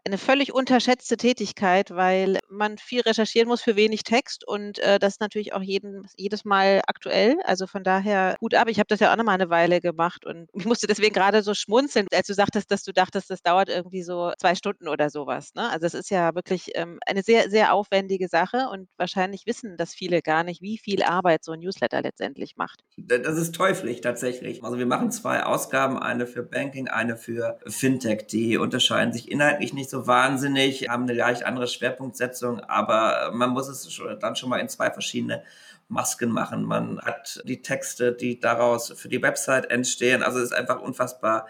eine völlig unterschätzte Tätigkeit, weil man viel recherchieren muss für wenig Text und, äh, das natürlich auch jeden jedes Mal aktuell. Also, von daher Hut ab. Ich habe das ja auch noch mal 'ne Weile gemacht und (laughs) ich musste deswegen gerade so schmunzeln, als du sagtest, dass du dachtest, das dauert irgendwie so 2 Stunden oder sowas. ne? Also, es ist ja wirklich, ähm, eine sehr, sehr aufwendige Sache und wahrscheinlich wissen das viele gar nicht, wie viel Arbeit so ein Newsletter letztendlich macht. das ist teuflisch tatsächlich. Also, wir machen 2 Ausgaben, eine für Banking, eine für Fintech. Die unterscheiden sich inhaltlich nicht so wahnsinnig, haben eine leicht andere Schwerpunktsetzung, aber man muss es dann schon mal in zwei verschiedene Masken machen. Man hat die Texte, die daraus für die Website entstehen. Also es ist einfach unfassbar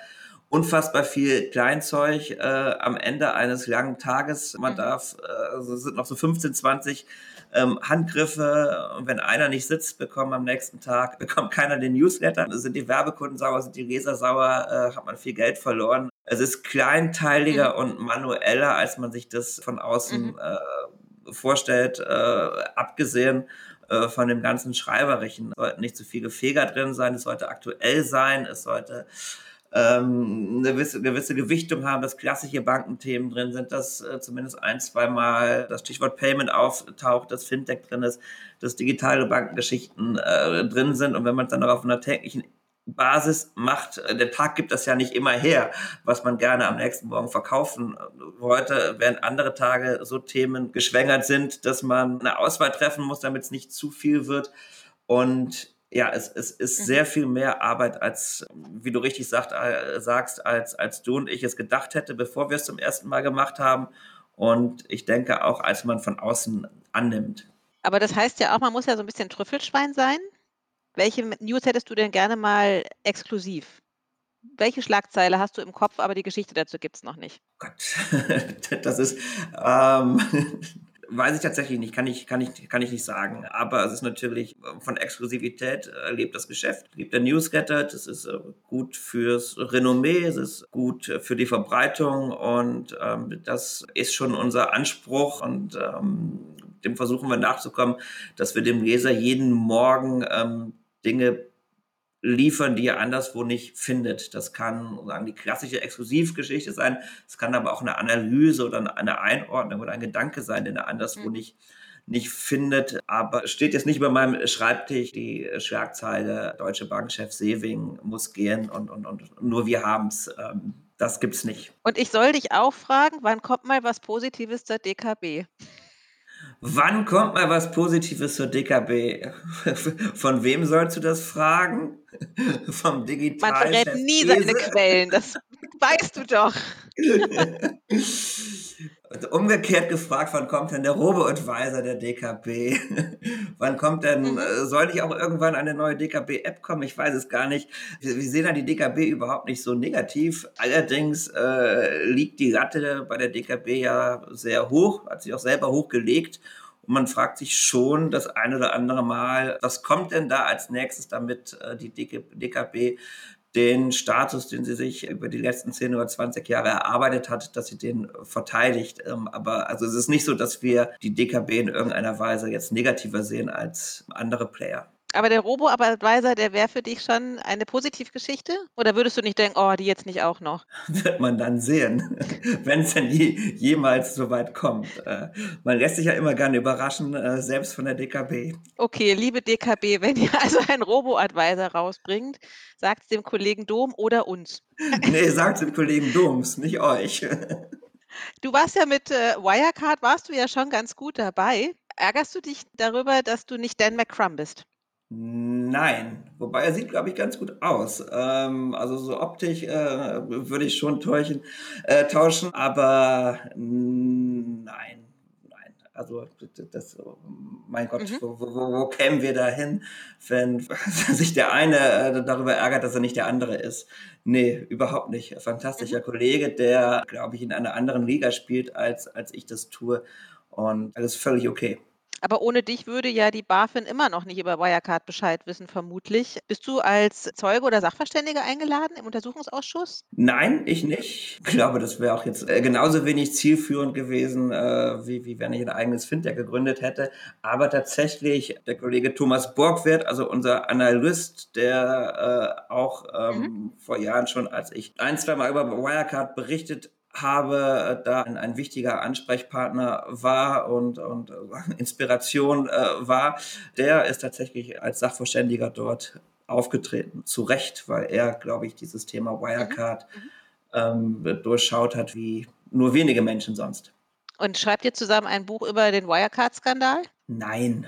unfassbar viel Kleinzeug äh, am Ende eines langen Tages. Man mhm. darf, äh, also sind noch so 15, 20 ähm, Handgriffe. Und wenn einer nicht sitzt, bekommt am nächsten Tag, (laughs) bekommt keiner den Newsletter. Sind die Werbekunden sauer, sind die Leser sauer, äh, hat man viel Geld verloren. Es ist kleinteiliger mhm. und manueller, als man sich das von außen mhm. äh, vorstellt, äh, abgesehen äh, von dem ganzen Schreiberischen. Es sollten nicht zu viele Feger drin sein, es sollte aktuell sein, es sollte ähm, eine gewisse, gewisse Gewichtung haben, dass klassische Bankenthemen drin sind, dass äh, zumindest ein, zweimal das Stichwort Payment auftaucht, dass Fintech drin ist, dass digitale Bankengeschichten äh, drin sind und wenn man es dann auch auf einer täglichen Basis macht, äh, der Tag gibt das ja nicht immer her, was man gerne am nächsten Morgen verkaufen wollte, während andere Tage so Themen geschwängert sind, dass man eine Auswahl treffen muss, damit es nicht zu viel wird. Und ja, es, es ist mhm. sehr viel mehr Arbeit als, wie du richtig sagt, äh, sagst, als, als du und ich es gedacht hätte, bevor wir es zum ersten Mal gemacht haben. Und ich denke auch, als man von außen annimmt. Aber das heißt ja auch, man muss ja so ein bisschen Trüffelschwein sein. Welche News hättest du denn gerne mal exklusiv? Welche Schlagzeile hast du im Kopf, aber die Geschichte dazu gibt es noch nicht? Gott, (laughs) das ist, ähm, (laughs) Weiß ich tatsächlich nicht, kann ich, kann ich, kann ich nicht sagen. Aber es ist natürlich äh, von Exklusivität äh, lebt das Geschäft, lebt der Newsletter. Das ist äh, gut fürs Renommee, es ist gut für die Verbreitung und ähm, das ist schon unser Anspruch und ähm, dem versuchen wir nachzukommen, dass wir dem Leser jeden Morgen ähm, Dinge liefern, die er anderswo nicht findet. Das kann sagen, die klassische Exklusivgeschichte sein, es kann aber auch eine Analyse oder eine Einordnung oder ein Gedanke sein, den er anderswo mhm. nicht nicht findet, aber steht jetzt nicht bei meinem Schreibtisch die Schlagzeile Deutsche Bankchef Sewing muss gehen und, und, und nur wir haben's. Ähm, das gibt's nicht. Und ich soll dich auch fragen, wann kommt mal was Positives zur DKB? Wann kommt mal was Positives zur DKB? (laughs) Von wem sollst du das fragen? (laughs) Vom digitalen Man verrät nie seine Quellen, das weißt du doch. Umgekehrt gefragt, wann kommt denn der Robo-Advisor der DKB? (laughs) wann kommt denn, mhm. Äh, soll nicht auch irgendwann eine neue DKB-App kommen? Ich weiß es gar nicht. Wir, wir, sehen ja die DKB überhaupt nicht so negativ. Allerdings äh, liegt die Latte bei der DKB ja sehr hoch, hat sich auch selber hochgelegt. Und man fragt sich schon das ein oder andere Mal, was kommt denn da als nächstes, damit äh, die DKB den Status, den sie sich über die letzten 10 oder 20 Jahre erarbeitet hat, dass sie den verteidigt. Ähm, aber also es ist nicht so, dass wir die DKB in irgendeiner Weise jetzt negativer sehen als andere Player. Aber der Robo-Advisor, der wäre für dich schon eine Positivgeschichte? Oder würdest du nicht denken, oh, die jetzt nicht auch noch? (laughs) Wird man dann sehen, (laughs) wenn es denn je, jemals so weit kommt. Äh, man lässt sich ja immer gerne überraschen, äh, selbst von der DKB. Okay, liebe DKB, wenn ihr also einen Robo-Advisor rausbringt, sagt es dem Kollegen Dom oder uns. (laughs) nee, sagt es dem Kollegen Doms, nicht euch. Du warst ja mit äh, Wirecard, warst du ja schon ganz gut dabei. Ärgerst du dich darüber, dass du nicht Dan McCrum bist? Nein, wobei er sieht, glaube ich, ganz gut aus. Ähm, also so optisch äh, würde ich schon täuschen, äh, tauschen, aber nein, nein. Also das, mein Gott, mhm. wo, wo, wo, kämen wir da hin, wenn (laughs) sich der eine äh, darüber ärgert, dass er nicht der andere ist? Nee, überhaupt nicht. Fantastischer mhm. Kollege, der, glaube ich, in einer anderen Liga spielt, als, als ich das tue. Und alles völlig okay. Aber ohne dich würde ja die BaFin immer noch nicht über Wirecard Bescheid wissen, vermutlich. Bist du als Zeuge oder Sachverständiger eingeladen im Untersuchungsausschuss? Nein, ich nicht. Ich glaube, das wäre auch jetzt äh, genauso wenig zielführend gewesen, äh, wie, wie wenn ich ein eigenes Fintech gegründet hätte. Aber tatsächlich, der Kollege Thomas Borgwert, also unser Analyst, der äh, auch ähm, mhm. vor Jahren schon, als ich ein, zwei Mal über Wirecard berichtet habe, äh, da ein, ein, wichtiger Ansprechpartner war und, und äh, (laughs) Inspiration äh, war, der ist tatsächlich als Sachverständiger dort aufgetreten. Zu Recht, weil er, glaube ich, dieses Thema Wirecard mhm. ähm, durchschaut hat wie nur wenige Menschen sonst. Und schreibt ihr zusammen ein Buch über den Wirecard-Skandal? Nein.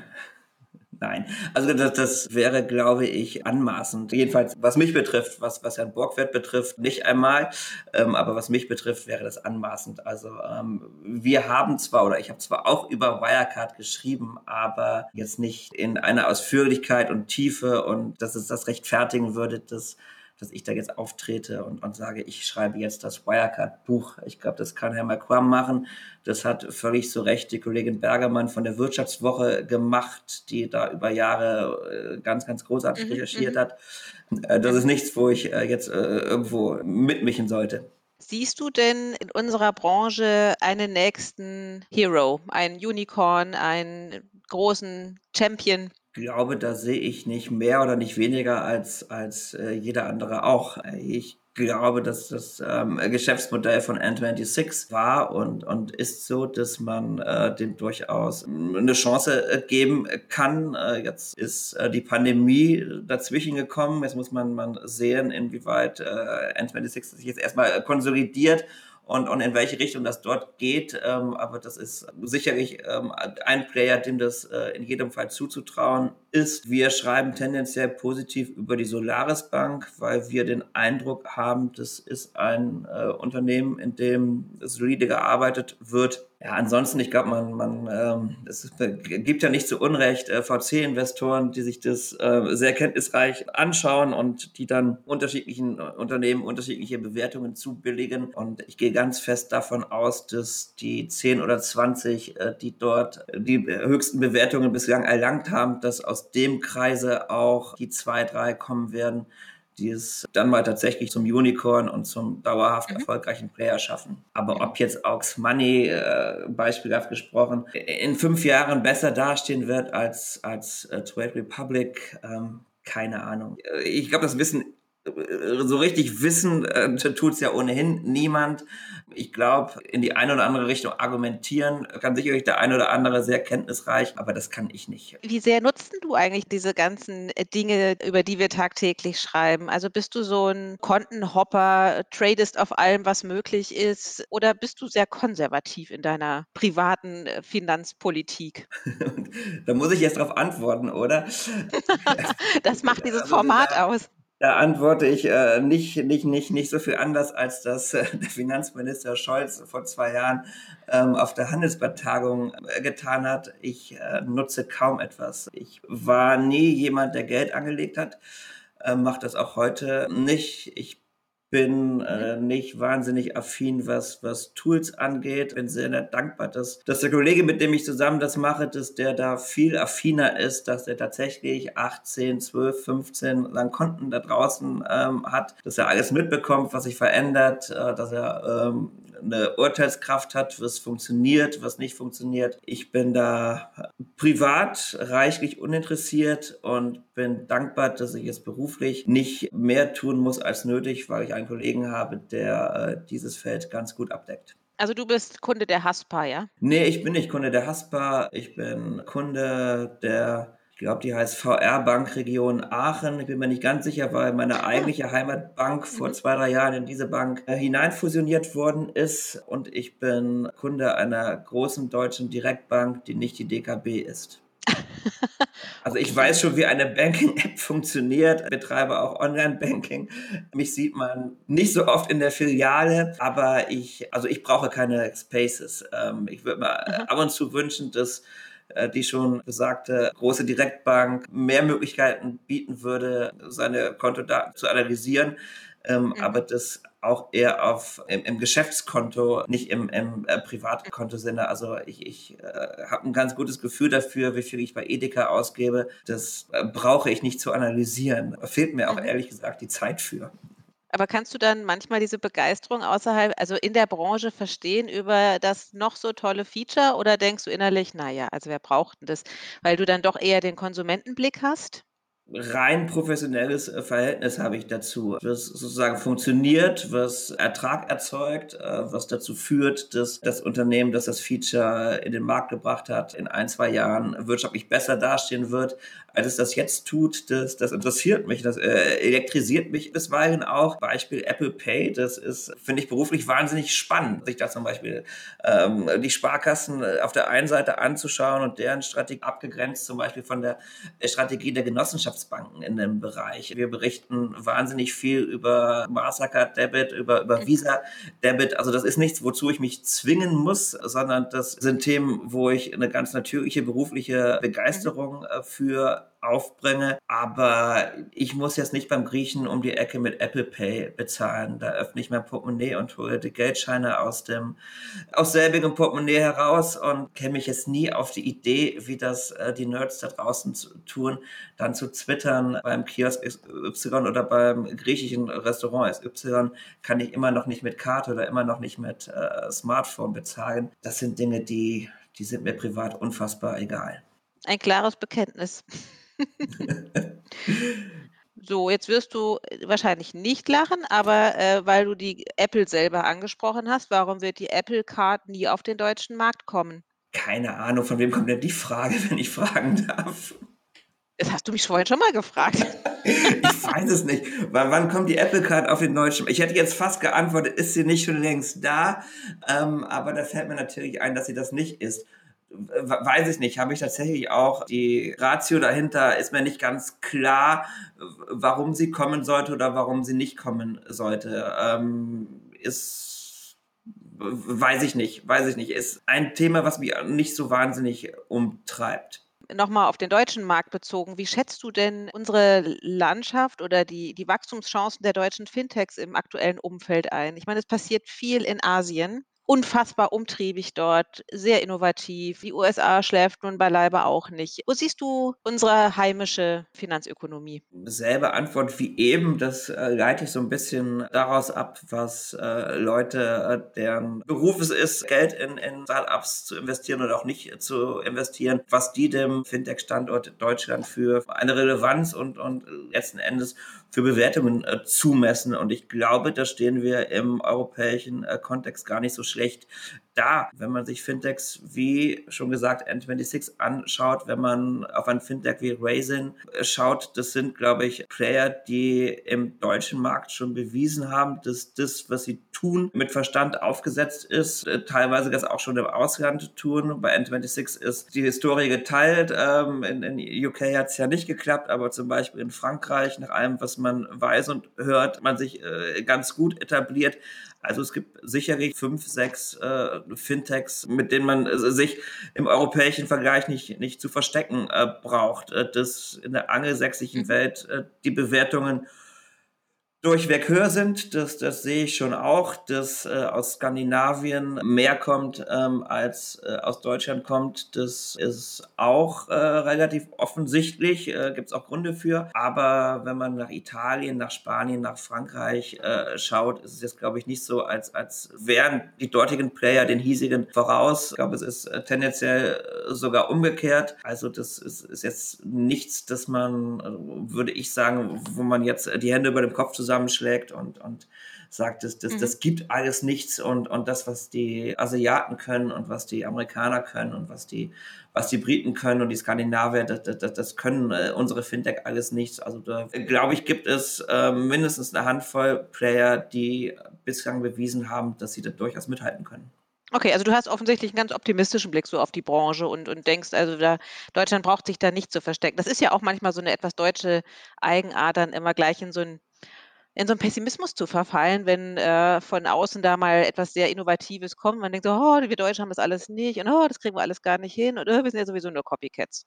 Nein, also das, das wäre, glaube ich, anmaßend. Jedenfalls, was mich betrifft, was, was Herrn Borgwert betrifft, nicht einmal, ähm, aber was mich betrifft, wäre das anmaßend. Also ähm, wir haben zwar, oder ich habe zwar auch über Wirecard geschrieben, aber jetzt nicht in einer Ausführlichkeit und Tiefe und dass es das rechtfertigen würde, das dass ich da jetzt auftrete und, und sage, ich schreibe jetzt das Wirecard-Buch. Ich glaube, das kann Herr Macron machen. Das hat völlig zu Recht die Kollegin Bergermann von der Wirtschaftswoche gemacht, die da über Jahre äh, ganz, ganz großartig mhm, recherchiert mhm. hat. Äh, das ist nichts, wo ich äh, jetzt irgendwo mitmischen sollte. Siehst du denn in unserer Branche einen nächsten Hero, einen Unicorn, einen großen Champion? Glaube, da sehe ich nicht mehr oder nicht weniger als, als äh, jeder andere auch. Ich glaube, dass das ähm, Geschäftsmodell von N26 war und, und ist so, dass man äh, dem durchaus eine Chance äh, geben kann. Äh, jetzt ist äh, die Pandemie dazwischen gekommen. Jetzt muss man, man sehen, inwieweit äh, N26 sich jetzt erstmal konsolidiert und, und in welche Richtung das dort geht. Ähm, aber das ist sicherlich ähm, ein Player, dem das äh, in jedem Fall zuzutrauen ist. Wir schreiben tendenziell positiv über die Solaris Bank, weil wir den Eindruck haben, das ist ein äh, Unternehmen, in dem solide gearbeitet wird ja, ansonsten, ich glaube, man, man, ähm, es gibt ja nicht zu Unrecht äh, VC-Investoren, die sich das äh, sehr kenntnisreich anschauen und die dann unterschiedlichen Unternehmen unterschiedliche Bewertungen zubilligen. Und ich gehe ganz fest davon aus, dass die 10 oder 20, äh, die dort die höchsten Bewertungen bislang erlangt haben, dass aus dem Kreise auch die zwei, drei kommen werden, die es dann mal tatsächlich zum Unicorn und zum dauerhaft mhm. erfolgreichen Player schaffen. Aber ob jetzt Aux Money, äh, beispielhaft gesprochen, in fünf Jahren besser dastehen wird als, als äh, Trade Republic, ähm, keine Ahnung. Ich glaube, das wissen so richtig wissen äh, tut es ja ohnehin niemand. Ich glaube, in die eine oder andere Richtung argumentieren kann sicherlich der eine oder andere sehr kenntnisreich, aber das kann ich nicht. Wie sehr nutzt du eigentlich diese ganzen äh, Dinge, über die wir tagtäglich schreiben? Also bist du so ein Kontenhopper, tradest auf allem, was möglich ist, oder bist du sehr konservativ in deiner privaten äh, Finanzpolitik? (laughs) da muss ich jetzt darauf antworten, oder? (laughs) das macht (laughs) dieses also, Format aus. Antworte ich äh, nicht, nicht, nicht, nicht so viel anders, als das äh, der Finanzminister Scholz vor zwei Jahren ähm, auf der Handelsblatt-Tagung äh, getan hat. Ich äh, nutze kaum etwas. Ich war nie jemand, der Geld angelegt hat, äh, mache das auch heute nicht. Ich bin äh, nicht wahnsinnig affin, was, was Tools angeht. Bin sehr dankbar, dass, dass der Kollege, mit dem ich zusammen das mache, dass der da viel affiner ist, dass er tatsächlich 18, 12, 15 lang Konten da draußen ähm, hat, dass er alles mitbekommt, was sich verändert, äh, dass er ähm, eine Urteilskraft hat, was funktioniert, was nicht funktioniert. Ich bin da privat reichlich uninteressiert und bin dankbar, dass ich jetzt beruflich nicht mehr tun muss als nötig, weil ich einen Kollegen habe, der äh, dieses Feld ganz gut abdeckt. Also du bist Kunde der Haspa, ja? Nee, ich bin nicht Kunde der Haspa. Ich bin Kunde der ich glaube, die heißt VR Bank Region Aachen. Ich bin mir nicht ganz sicher, weil meine eigentliche Heimatbank vor mhm. zwei, drei Jahren in diese Bank äh, hineinfusioniert worden ist. Und ich bin Kunde einer großen deutschen Direktbank, die nicht die DKB ist. (laughs) Also ich weiß schon, wie eine Banking-App funktioniert, betreibe auch Online-Banking. Mich sieht man nicht so oft in der Filiale, aber ich, also ich brauche keine Spaces. Ähm, ich würde mir ab und zu wünschen, dass die schon besagte große Direktbank mehr Möglichkeiten bieten würde, seine Kontodaten zu analysieren. Ähm, mhm. Aber das auch eher auf im, im Geschäftskonto, nicht im, im äh, Privatkontosinne. Also ich, ich äh, habe ein ganz gutes Gefühl dafür, wie viel ich bei Edeka ausgebe. Das äh, brauche ich nicht zu analysieren. Da fehlt mir auch mhm. ehrlich gesagt die Zeit für. Aber kannst du dann manchmal diese Begeisterung außerhalb, also in der Branche verstehen über das noch so tolle Feature oder denkst du innerlich, naja, also wer braucht denn das? Weil du dann doch eher den Konsumentenblick hast? rein professionelles äh, Verhältnis habe ich dazu, was sozusagen funktioniert, was Ertrag erzeugt, äh, was dazu führt, dass das Unternehmen, das das Feature in den Markt gebracht hat, in ein, zwei Jahren wirtschaftlich besser dastehen wird, als es das jetzt tut. Das, das interessiert mich, das äh, elektrisiert mich bisweilen auch. Beispiel Apple Pay, das ist, finde ich, beruflich wahnsinnig spannend, sich da zum Beispiel ähm, die Sparkassen auf der einen Seite anzuschauen und deren Strategie abgegrenzt zum Beispiel von der Strategie der Genossenschaft Wirtschaftsbanken in dem Bereich. Wir berichten wahnsinnig viel über Mastercard Debit, über, über Visa Debit. Also das ist nichts, wozu ich mich zwingen muss, sondern das sind Themen, wo ich eine ganz natürliche berufliche Begeisterung äh, für aufbringe. Aber ich muss jetzt nicht beim Griechen um die Ecke mit Apple Pay bezahlen. Da öffne ich mein Portemonnaie und hole die Geldscheine aus dem aus selbigem Portemonnaie heraus und käme mich jetzt nie auf die Idee, wie das äh, die Nerds da draußen zu tun, dann zu twittern beim Kiosk Y oder beim griechischen Restaurant XY kann ich immer noch nicht mit Karte oder immer noch nicht mit äh, Smartphone bezahlen. Das sind Dinge, die, die sind mir privat unfassbar egal. Ein klares Bekenntnis. (laughs) So, jetzt wirst du äh, wahrscheinlich nicht lachen, aber äh, weil du die Apple selber angesprochen hast, warum wird die Apple Card nie auf den deutschen Markt kommen? Keine Ahnung, von wem kommt denn die Frage, (laughs) wenn ich fragen darf? Das hast du mich vorhin schon mal gefragt. (laughs) ich weiß es nicht. W wann kommt die Apple Card auf den deutschen? Ich hätte jetzt fast geantwortet, ist sie nicht schon längst da? Ähm, aber da fällt mir natürlich ein, dass sie das nicht ist weiß ich nicht, habe ich tatsächlich auch die Ratio dahinter, ist mir nicht ganz klar, warum sie kommen sollte oder warum sie nicht kommen sollte. Ähm, ist, weiß ich nicht, weiß ich nicht. Ist ein Thema, was mich nicht so wahnsinnig umtreibt nochmal auf den deutschen Markt bezogen, wie schätzt du denn unsere Landschaft oder die, die Wachstumschancen der deutschen Fintechs im aktuellen Umfeld ein? Ich meine, es passiert viel in Asien unfassbar umtriebig dort, sehr innovativ. Die USA schläft nun beileibe auch nicht. Wo siehst du unsere heimische Finanzökonomie? Selbe Antwort wie eben. Das äh, leite ich so ein bisschen daraus ab, was äh, Leute, äh, deren Beruf es ist, Geld in, in Startups zu investieren oder auch nicht zu investieren, was die dem Fintech-Standort Deutschland für eine Relevanz und, und letzten Endes für Bewertungen äh, zumessen. Und ich glaube, da stehen wir im europäischen äh, Kontext gar nicht so schlecht da, wenn man sich Fintechs wie schon gesagt N26 anschaut, wenn man auf ein Fintech wie Raisin schaut, das sind, glaube ich, Player, die im deutschen Markt schon bewiesen haben, dass das, was sie tun, mit Verstand aufgesetzt ist, äh, teilweise das auch schon im Ausland tun. Bei N26 ist die Historie geteilt. Ähm, in, in UK hat es ja nicht geklappt, aber zum Beispiel in Frankreich, nach allem, was man weiß und hört, man sich äh, ganz gut etabliert. Also es gibt sicherlich fünf, sechs äh, Fintechs, mit denen man äh, sich im europäischen Vergleich nicht, nicht zu verstecken äh, braucht. Äh, dass in der angelsächsischen mhm. Welt äh, die Bewertungen durchweg höher sind. Das, das sehe ich schon auch, dass äh, aus Skandinavien mehr kommt, ähm, als äh, aus Deutschland kommt. Das ist auch äh, relativ offensichtlich, äh, gibt es auch Gründe für. Aber wenn man nach Italien, nach Spanien, nach Frankreich äh, schaut, ist es jetzt, glaube ich, nicht so, als, als wären die dortigen Player den hiesigen voraus. Ich glaube, es ist äh, tendenziell äh, sogar umgekehrt. Also das ist, ist jetzt nichts, dass man, äh, würde ich sagen, wo man jetzt die Hände über dem Kopf zusammen zusammenschlägt und, und sagt, das, das, mhm. das gibt alles nichts und, und das, was die Asiaten können und was die Amerikaner können und was die, was die Briten können und die Skandinavier, das, das, das können äh, unsere Fintech alles nichts. Also da glaube ich, gibt es äh, mindestens eine Handvoll Player, die bislang bewiesen haben, dass sie da durchaus mithalten können. Okay, also du hast offensichtlich einen ganz optimistischen Blick so auf die Branche und, und denkst, also da, Deutschland braucht sich da nicht zu verstecken. Das ist ja auch manchmal so eine etwas deutsche Eigenart, dann immer gleich in so ein in so einen Pessimismus zu verfallen, wenn äh, von außen da mal etwas sehr Innovatives kommt. Man denkt so, oh, wir Deutschen haben das alles nicht und oh, das kriegen wir alles gar nicht hin und oh, wir sind ja sowieso nur Copycats.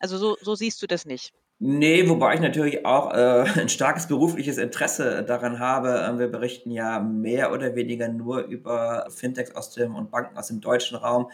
Also so, so siehst du das nicht. Nee, wobei ich natürlich auch äh, (laughs) ein starkes berufliches Interesse daran habe. Ähm, wir berichten ja mehr oder weniger nur über Fintechs aus dem und Banken aus dem deutschen Raum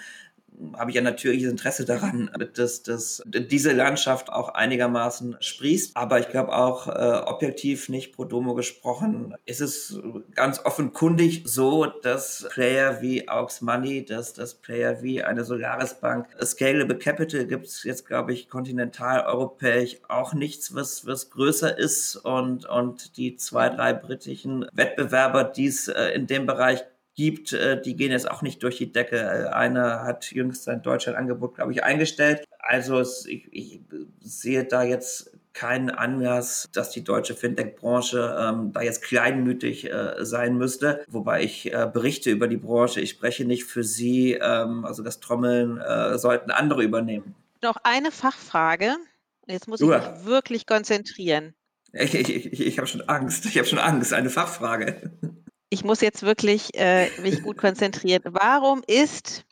habe ich ein natürliches Interesse daran, dass, dass diese Landschaft auch einigermaßen sprießt. Aber ich glaube auch äh, objektiv nicht pro domo gesprochen, ist es ganz offenkundig so, dass Player wie Aux Money, dass das Player wie eine Solaris Bank, Scalable Capital gibt es jetzt, glaube ich, kontinentaleuropäisch auch nichts, was, was größer ist und, und die zwei, drei britischen Wettbewerber, die es äh, in dem Bereich gibt, äh, die gehen jetzt auch nicht durch die Decke. Äh, einer hat jüngst sein Deutschland-Angebot, glaube ich, eingestellt. Also ich, ich, sehe da jetzt keinen Anlass, dass die deutsche Fintech-Branche ähm, da jetzt kleinmütig äh, sein müsste. Wobei ich äh, berichte über die Branche, ich spreche nicht für sie. Ähm, also das Trommeln äh, sollten andere übernehmen. Noch eine Fachfrage. Jetzt muss ich mich wirklich konzentrieren. Ich, ich, ich, ich habe schon Angst. Ich habe schon Angst. Eine Fachfrage ich muss jetzt wirklich äh, mich gut konzentrieren. Warum ist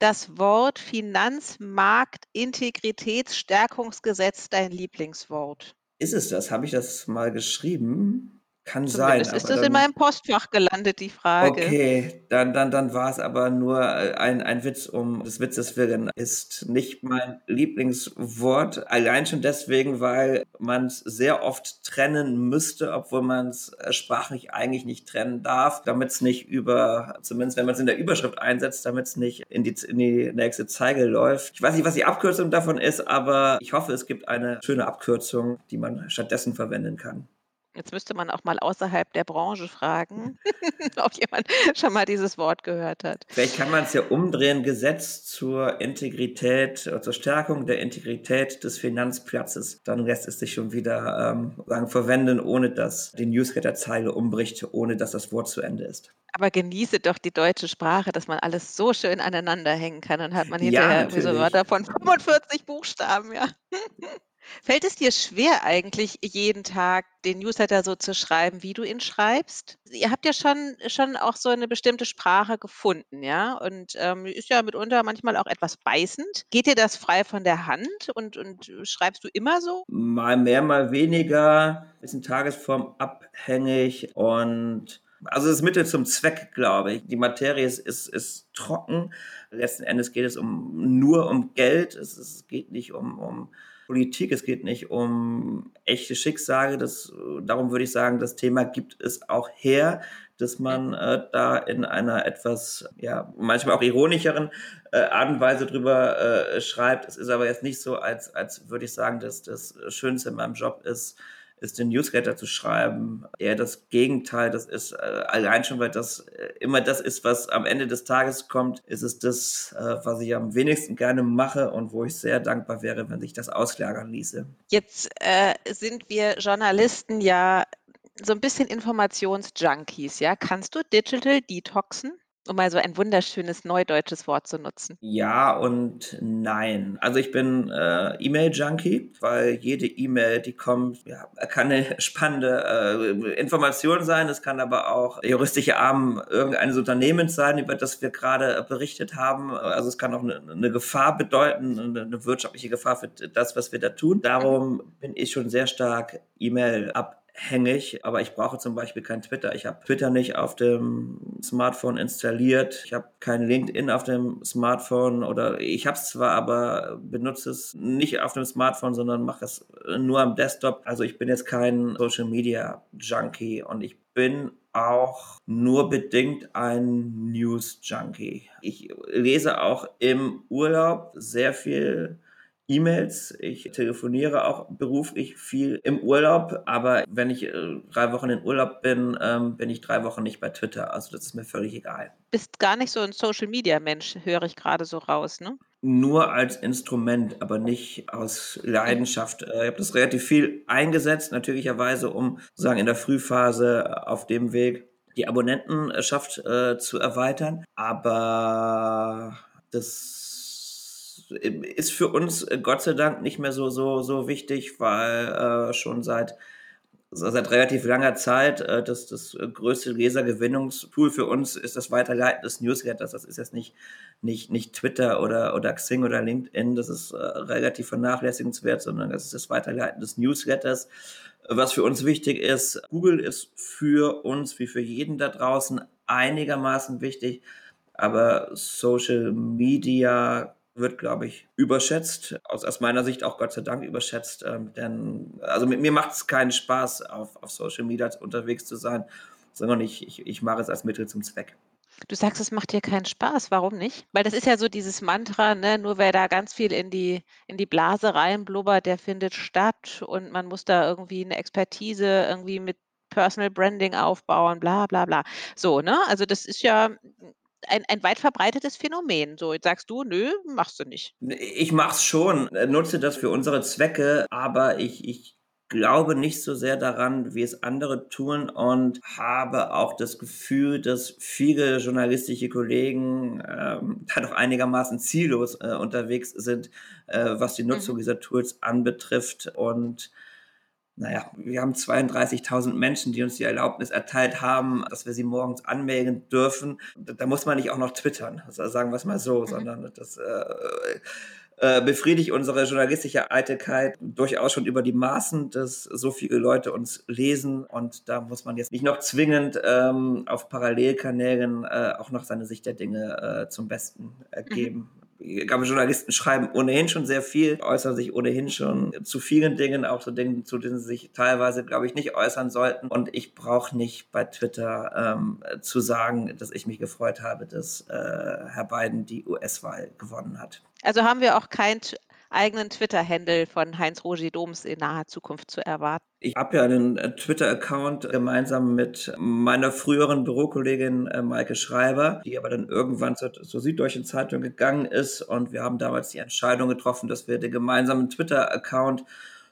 das Wort Finanzmarktintegritätsstärkungsgesetz dein Lieblingswort? Ist es das? Habe ich das mal geschrieben? Kann Zumindest sein. ist das in meinem Postfach gelandet, die Frage. Okay, dann, dann, dann war es aber nur äh, ein, ein Witz um des Witzes willen. Ist nicht mein Lieblingswort. Allein schon deswegen, weil man es sehr oft trennen müsste, obwohl man es äh, sprachlich eigentlich nicht trennen darf, damit es nicht über, zumindest wenn man es in der Überschrift einsetzt, damit es nicht in die, in die nächste Zeige läuft. Ich weiß nicht, was die Abkürzung davon ist, aber ich hoffe, es gibt eine schöne Abkürzung, die man stattdessen verwenden kann. Jetzt müsste man auch mal außerhalb der Branche fragen, (laughs) (laughs) ob jemand schon mal dieses Wort gehört hat. Vielleicht kann man es ja umdrehen, Gesetz zur Integrität, äh, zur Stärkung der Integrität des Finanzplatzes. Dann lässt es sich schon wieder ähm, sagen, verwenden, ohne dass die Newsletter-Zeile umbricht, ohne dass das Wort zu Ende ist. Aber genieße doch die deutsche Sprache, dass man alles so schön aneinander hängen kann. Dann hat man hinterher ja, so Wörter von 45 Buchstaben, ja. (laughs) Fällt es dir schwer eigentlich, jeden Tag den Newsletter so zu schreiben, wie du ihn schreibst? Ihr habt ja schon, schon auch so eine bestimmte Sprache gefunden, ja? Und ähm, ist ja mitunter manchmal auch etwas beißend. Geht dir das frei von der Hand und, und schreibst du immer so? Mal mehr, mal weniger, bisschen tagesformabhängig und also das Mittel zum Zweck, glaube ich. Die Materie ist, ist, ist trocken. Letzten Endes geht es um, nur um Geld. Es, es geht nicht um, um Politik, es geht nicht um echte Schicksale. Das, darum würde ich sagen, das Thema gibt es auch her, dass man äh, da in einer etwas, ja, manchmal auch ironischeren äh, Art und Weise drüber äh, schreibt. Es ist aber jetzt nicht so, als, als würde ich sagen, dass das Schönste in meinem Job ist, ist den Newsletter zu schreiben. Eher das Gegenteil, das ist äh, allein schon, weil das äh, immer das ist, was am Ende des Tages kommt, ist es das, äh, was ich am wenigsten gerne mache und wo ich sehr dankbar wäre, wenn sich das auslagern ließe. Jetzt äh, sind wir Journalisten ja so ein bisschen Informationsjunkies, ja? Kannst du Digital Detoxen? Um mal so ein wunderschönes neudeutsches Wort zu nutzen? Ja und nein. Also ich bin äh, E-Mail-Junkie, weil jede E-Mail, die kommt, ja, kann eine (laughs) spannende äh, Information sein. Es kann aber auch juristische Arm irgendeines Unternehmens sein, über das wir gerade berichtet haben. Also es kann auch eine, eine Gefahr bedeuten, eine, eine, wirtschaftliche Gefahr für das, was wir da tun. Darum bin ich schon sehr stark E-Mail ab hängig, aber ich brauche zum Beispiel kein Twitter. Ich habe Twitter nicht auf dem Smartphone installiert. Ich habe kein LinkedIn auf dem Smartphone oder ich habe es zwar, aber benutze es nicht auf dem Smartphone, sondern mache es nur am Desktop. Also ich bin jetzt kein Social Media Junkie und ich bin auch nur bedingt ein News Junkie. Ich lese auch im Urlaub sehr viel E-Mails. Ich telefoniere auch beruflich viel im Urlaub, aber wenn ich äh, drei Wochen in Urlaub bin, ähm, bin ich drei Wochen nicht bei Twitter. Also das ist mir völlig egal. Bist gar nicht so ein Social Media Mensch, höre ich gerade so raus, ne? Nur als Instrument, aber nicht aus Leidenschaft. Äh, ich habe das relativ viel eingesetzt, natürlicherweise, um sozusagen in der Frühphase auf dem Weg die Abonnentenschaft äh, zu erweitern. Aber das ist für uns äh, Gott sei Dank nicht mehr so, so, so wichtig, weil äh, schon seit, seit relativ langer Zeit äh, das, das größte Lesergewinnungstool für uns ist das Weiterleiten des Newsletters. Das ist jetzt nicht, nicht, nicht Twitter oder, oder Xing oder LinkedIn, das ist äh, relativ vernachlässigenswert, sondern das ist das Weiterleiten des Newsletters. Was für uns wichtig ist, Google ist für uns wie für jeden da draußen einigermaßen wichtig, aber Social Media wird, glaube ich, überschätzt. Aus, aus meiner Sicht auch Gott sei Dank überschätzt. Ähm, denn also mit mir macht es keinen Spaß, auf, auf Social Media unterwegs zu sein, sondern ich, ich, ich mache es als Mittel zum Zweck. Du sagst, es macht dir keinen Spaß. Warum nicht? Weil das ist ja so dieses Mantra, ne? nur wer da ganz viel in die, in die Blase reinblubbert, der findet statt und man muss da irgendwie eine Expertise irgendwie mit Personal Branding aufbauen, bla bla bla. So, ne? Also das ist ja ein, ein weit verbreitetes Phänomen. So, jetzt sagst du, nö, machst du nicht. Ich mach's schon, äh, nutze das für unsere Zwecke, aber ich, ich glaube nicht so sehr daran, wie es andere tun und habe auch das Gefühl, dass viele journalistische Kollegen ähm, (laughs) da doch einigermaßen ziellos äh, unterwegs sind, äh, was die Nutzung mhm. dieser Tools anbetrifft und naja, wir haben 32.000 Menschen, die uns die Erlaubnis erteilt haben, dass wir sie morgens anmelden dürfen. Da muss man nicht auch noch twittern, also sagen wir es mal so, mhm. sondern das äh, äh, befriedigt unsere journalistische Eitelkeit durchaus schon über die Maßen, dass so viele Leute uns lesen und da muss man jetzt nicht noch zwingend ähm, auf Parallelkanälen äh, auch noch seine Sicht der Dinge äh, zum Besten äh, geben. Mhm glaube, Journalisten schreiben ohnehin schon sehr viel, äußern sich ohnehin schon zu vielen Dingen, auch zu Dingen, zu denen sie sich teilweise, glaube ich, nicht äußern sollten. Und ich brauche nicht bei Twitter ähm, zu sagen, dass ich mich gefreut habe, dass äh, Herr Biden die US-Wahl gewonnen hat. Also haben wir auch kein eigenen Twitter-Handle von Heinz-Roger Doms in naher Zukunft zu erwarten? Ich habe ja einen äh, Twitter-Account gemeinsam mit meiner früheren Bürokollegin äh, Maike Schreiber, die aber dann irgendwann zur, zur Süddeutschen Zeitung gegangen ist. Und wir haben damals die Entscheidung getroffen, dass wir den gemeinsamen Twitter-Account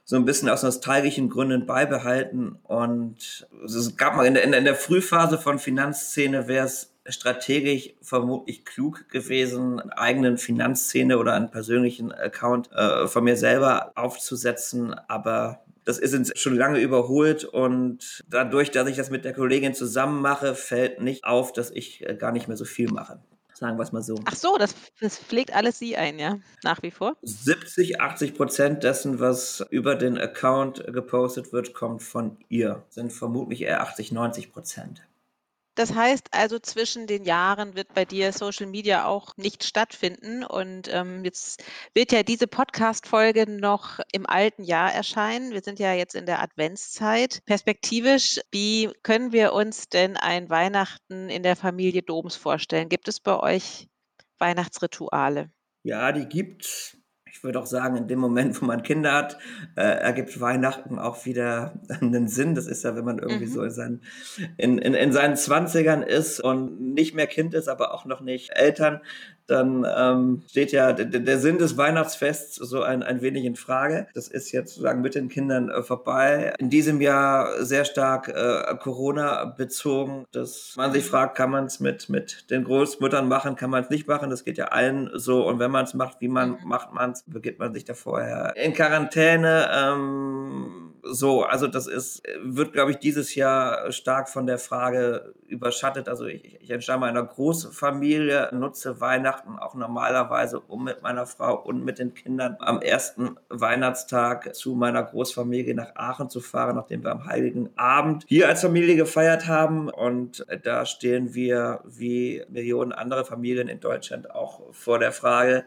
so ein bisschen aus nostalgischen Gründen beibehalten. Und es gab mal in der, in der Frühphase von Finanzszene wäre es strategisch vermutlich klug gewesen, einen eigenen Finanzszene oder einen persönlichen Account äh, von mir selber aufzusetzen. Aber das ist schon lange überholt und dadurch, dass ich das mit der Kollegin zusammen mache, fällt nicht auf, dass ich äh, gar nicht mehr so viel mache. Sagen wir es mal so. Ach so, das, das pflegt alles sie ein, ja? Nach wie vor? 70, 80 Prozent dessen, was über den Account gepostet wird, kommt von ihr. Sind vermutlich eher 80, 90 Prozent. Das heißt also, zwischen den Jahren wird bei dir Social Media auch nicht stattfinden. Und ähm, jetzt wird ja diese Podcast-Folge noch im alten Jahr erscheinen. Wir sind ja jetzt in der Adventszeit. Perspektivisch, wie können wir uns denn ein Weihnachten in der Familie Doms vorstellen? Gibt es bei euch Weihnachtsrituale? Ja, die gibt es ich würde auch sagen, in dem Moment, wo man Kinder hat, äh, ergibt Weihnachten auch wieder einen Sinn. Das ist ja, wenn man irgendwie mhm. so in seinen, in, in, in seinen Zwanzigern ist und nicht mehr Kind ist, aber auch noch nicht Eltern, dann ähm, steht ja der, der Sinn des Weihnachtsfests so ein, ein wenig in Frage. Das ist jetzt sozusagen mit den Kindern äh, vorbei. In diesem Jahr sehr stark äh, Corona bezogen, dass man sich fragt, kann man es mit, mit den Großmüttern machen, kann man es nicht machen. Das geht ja allen so. Und wenn man es macht, wie man mhm. macht man es, begibt man sich da vorher in Quarantäne. Ähm, so, also das ist, wird, glaube ich, dieses Jahr stark von der Frage überschattet. Also ich, ich entstamme einer Großfamilie, nutze Weihnachten auch normalerweise, um mit meiner Frau und mit den Kindern am ersten Weihnachtstag zu meiner Großfamilie nach Aachen zu fahren, nachdem wir am Heiligen Abend hier als Familie gefeiert haben. Und da stehen wir wie Millionen andere Familien in Deutschland auch vor der Frage,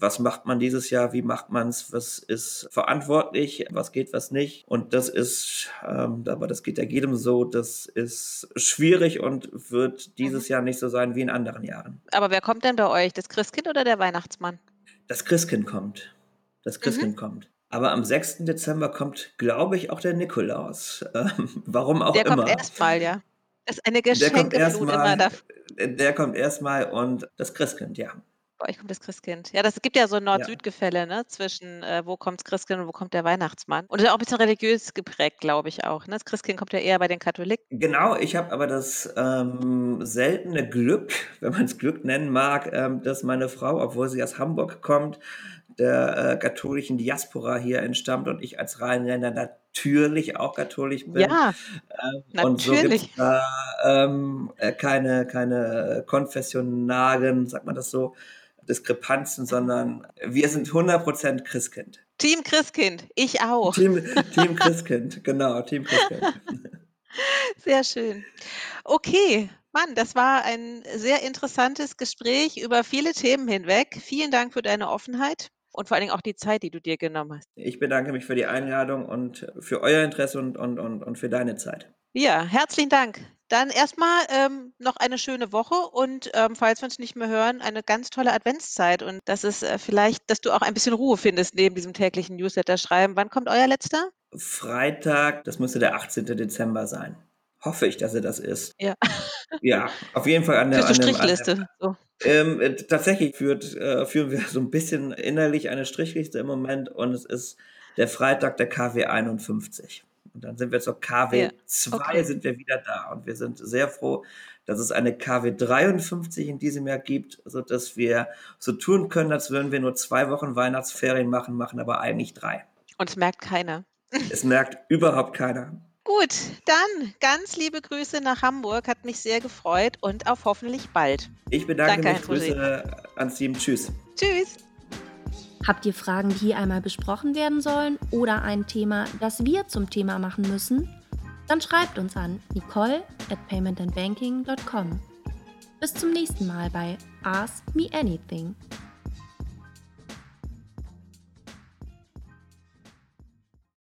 was macht man dieses Jahr, wie macht man es, was ist verantwortlich, was geht, was nicht. Und das ist, ähm, aber das geht ja jedem so, das ist schwierig und wird dieses mhm. Jahr nicht so sein wie in anderen Jahren. Aber wer kommt denn bei euch, das Christkind oder der Weihnachtsmann? Das Christkind kommt. Das Christkind mhm. kommt. Aber am 6. Dezember kommt, glaube ich, auch der Nikolaus. Ähm, warum auch der immer. Der kommt erstmal, ja. Das ist eine Geschenkeflut immer da. Der kommt erstmal und das Christkind, ja. Bei euch kommt das Christkind. Ja, das gibt ja so ein Nord-Süd-Gefälle, ne, zwischen, äh, wo kommt das Christkind und wo kommt der Weihnachtsmann. Und das ist auch ein bisschen religiös geprägt, glaube ich auch, ne? Das Christkind kommt ja eher bei den Katholiken. Genau, ich habe aber das ähm, seltene Glück, (laughs) wenn man es Glück nennen mag, ähm, dass meine Frau, obwohl sie aus Hamburg kommt, der äh, katholischen Diaspora hier entstammt und ich als Rheinländer natürlich auch katholisch bin. Ja, ähm, und so gibt es da ähm, äh, keine, keine konfessionalen, sagt man das so, Diskrepanzen, sondern wir sind 100% Christkind. Team Christkind, ich auch. Team, Team (laughs) Christkind, genau, Team Christkind. (laughs) Sehr schön. Okay, Mann, das war ein sehr interessantes Gespräch über viele Themen hinweg. Vielen Dank für deine Offenheit und vor allen Dingen auch die Zeit, die du dir genommen hast. Ich bedanke mich für die Einladung und für euer Interesse und, und, und, und für deine Zeit. Ja, herzlichen Dank. Dann erstmal ähm, noch eine schöne Woche und ähm, falls wir uns nicht mehr hören, eine ganz tolle Adventszeit und das ist äh, vielleicht, dass du auch ein bisschen Ruhe findest neben diesem täglichen Newsletter schreiben. Wann kommt euer letzter? Freitag, das müsste der 18. Dezember sein. Hoffe ich, dass er das ist. Ja. Ja, auf jeden Fall an der, an Strichliste. An der, so. ähm, äh, tatsächlich führt, äh, führen wir so ein bisschen innerlich eine Strichliste im Moment und es ist der Freitag der KW 51. Und dann sind wir zur KW 2 ja, okay. sind wir wieder da. Und wir sind sehr froh, dass es eine KW 53 in diesem Jahr gibt, sodass wir so tun können, als würden wir nur zwei Wochen Weihnachtsferien machen, machen aber eigentlich drei. Und es merkt keiner. (laughs) Es merkt überhaupt keiner. Gut, dann ganz liebe Grüße nach Hamburg. Hat mich sehr gefreut und auf hoffentlich bald. Ich bedanke Danke, mich. Grüße ans Team. Tschüss. Tschüss. Habt ihr Fragen, die hier einmal besprochen werden sollen oder ein Thema, das wir zum Thema machen müssen? Dann schreibt uns an nicole at paymentandbanking.com. Bis zum nächsten Mal bei Ask Me Anything.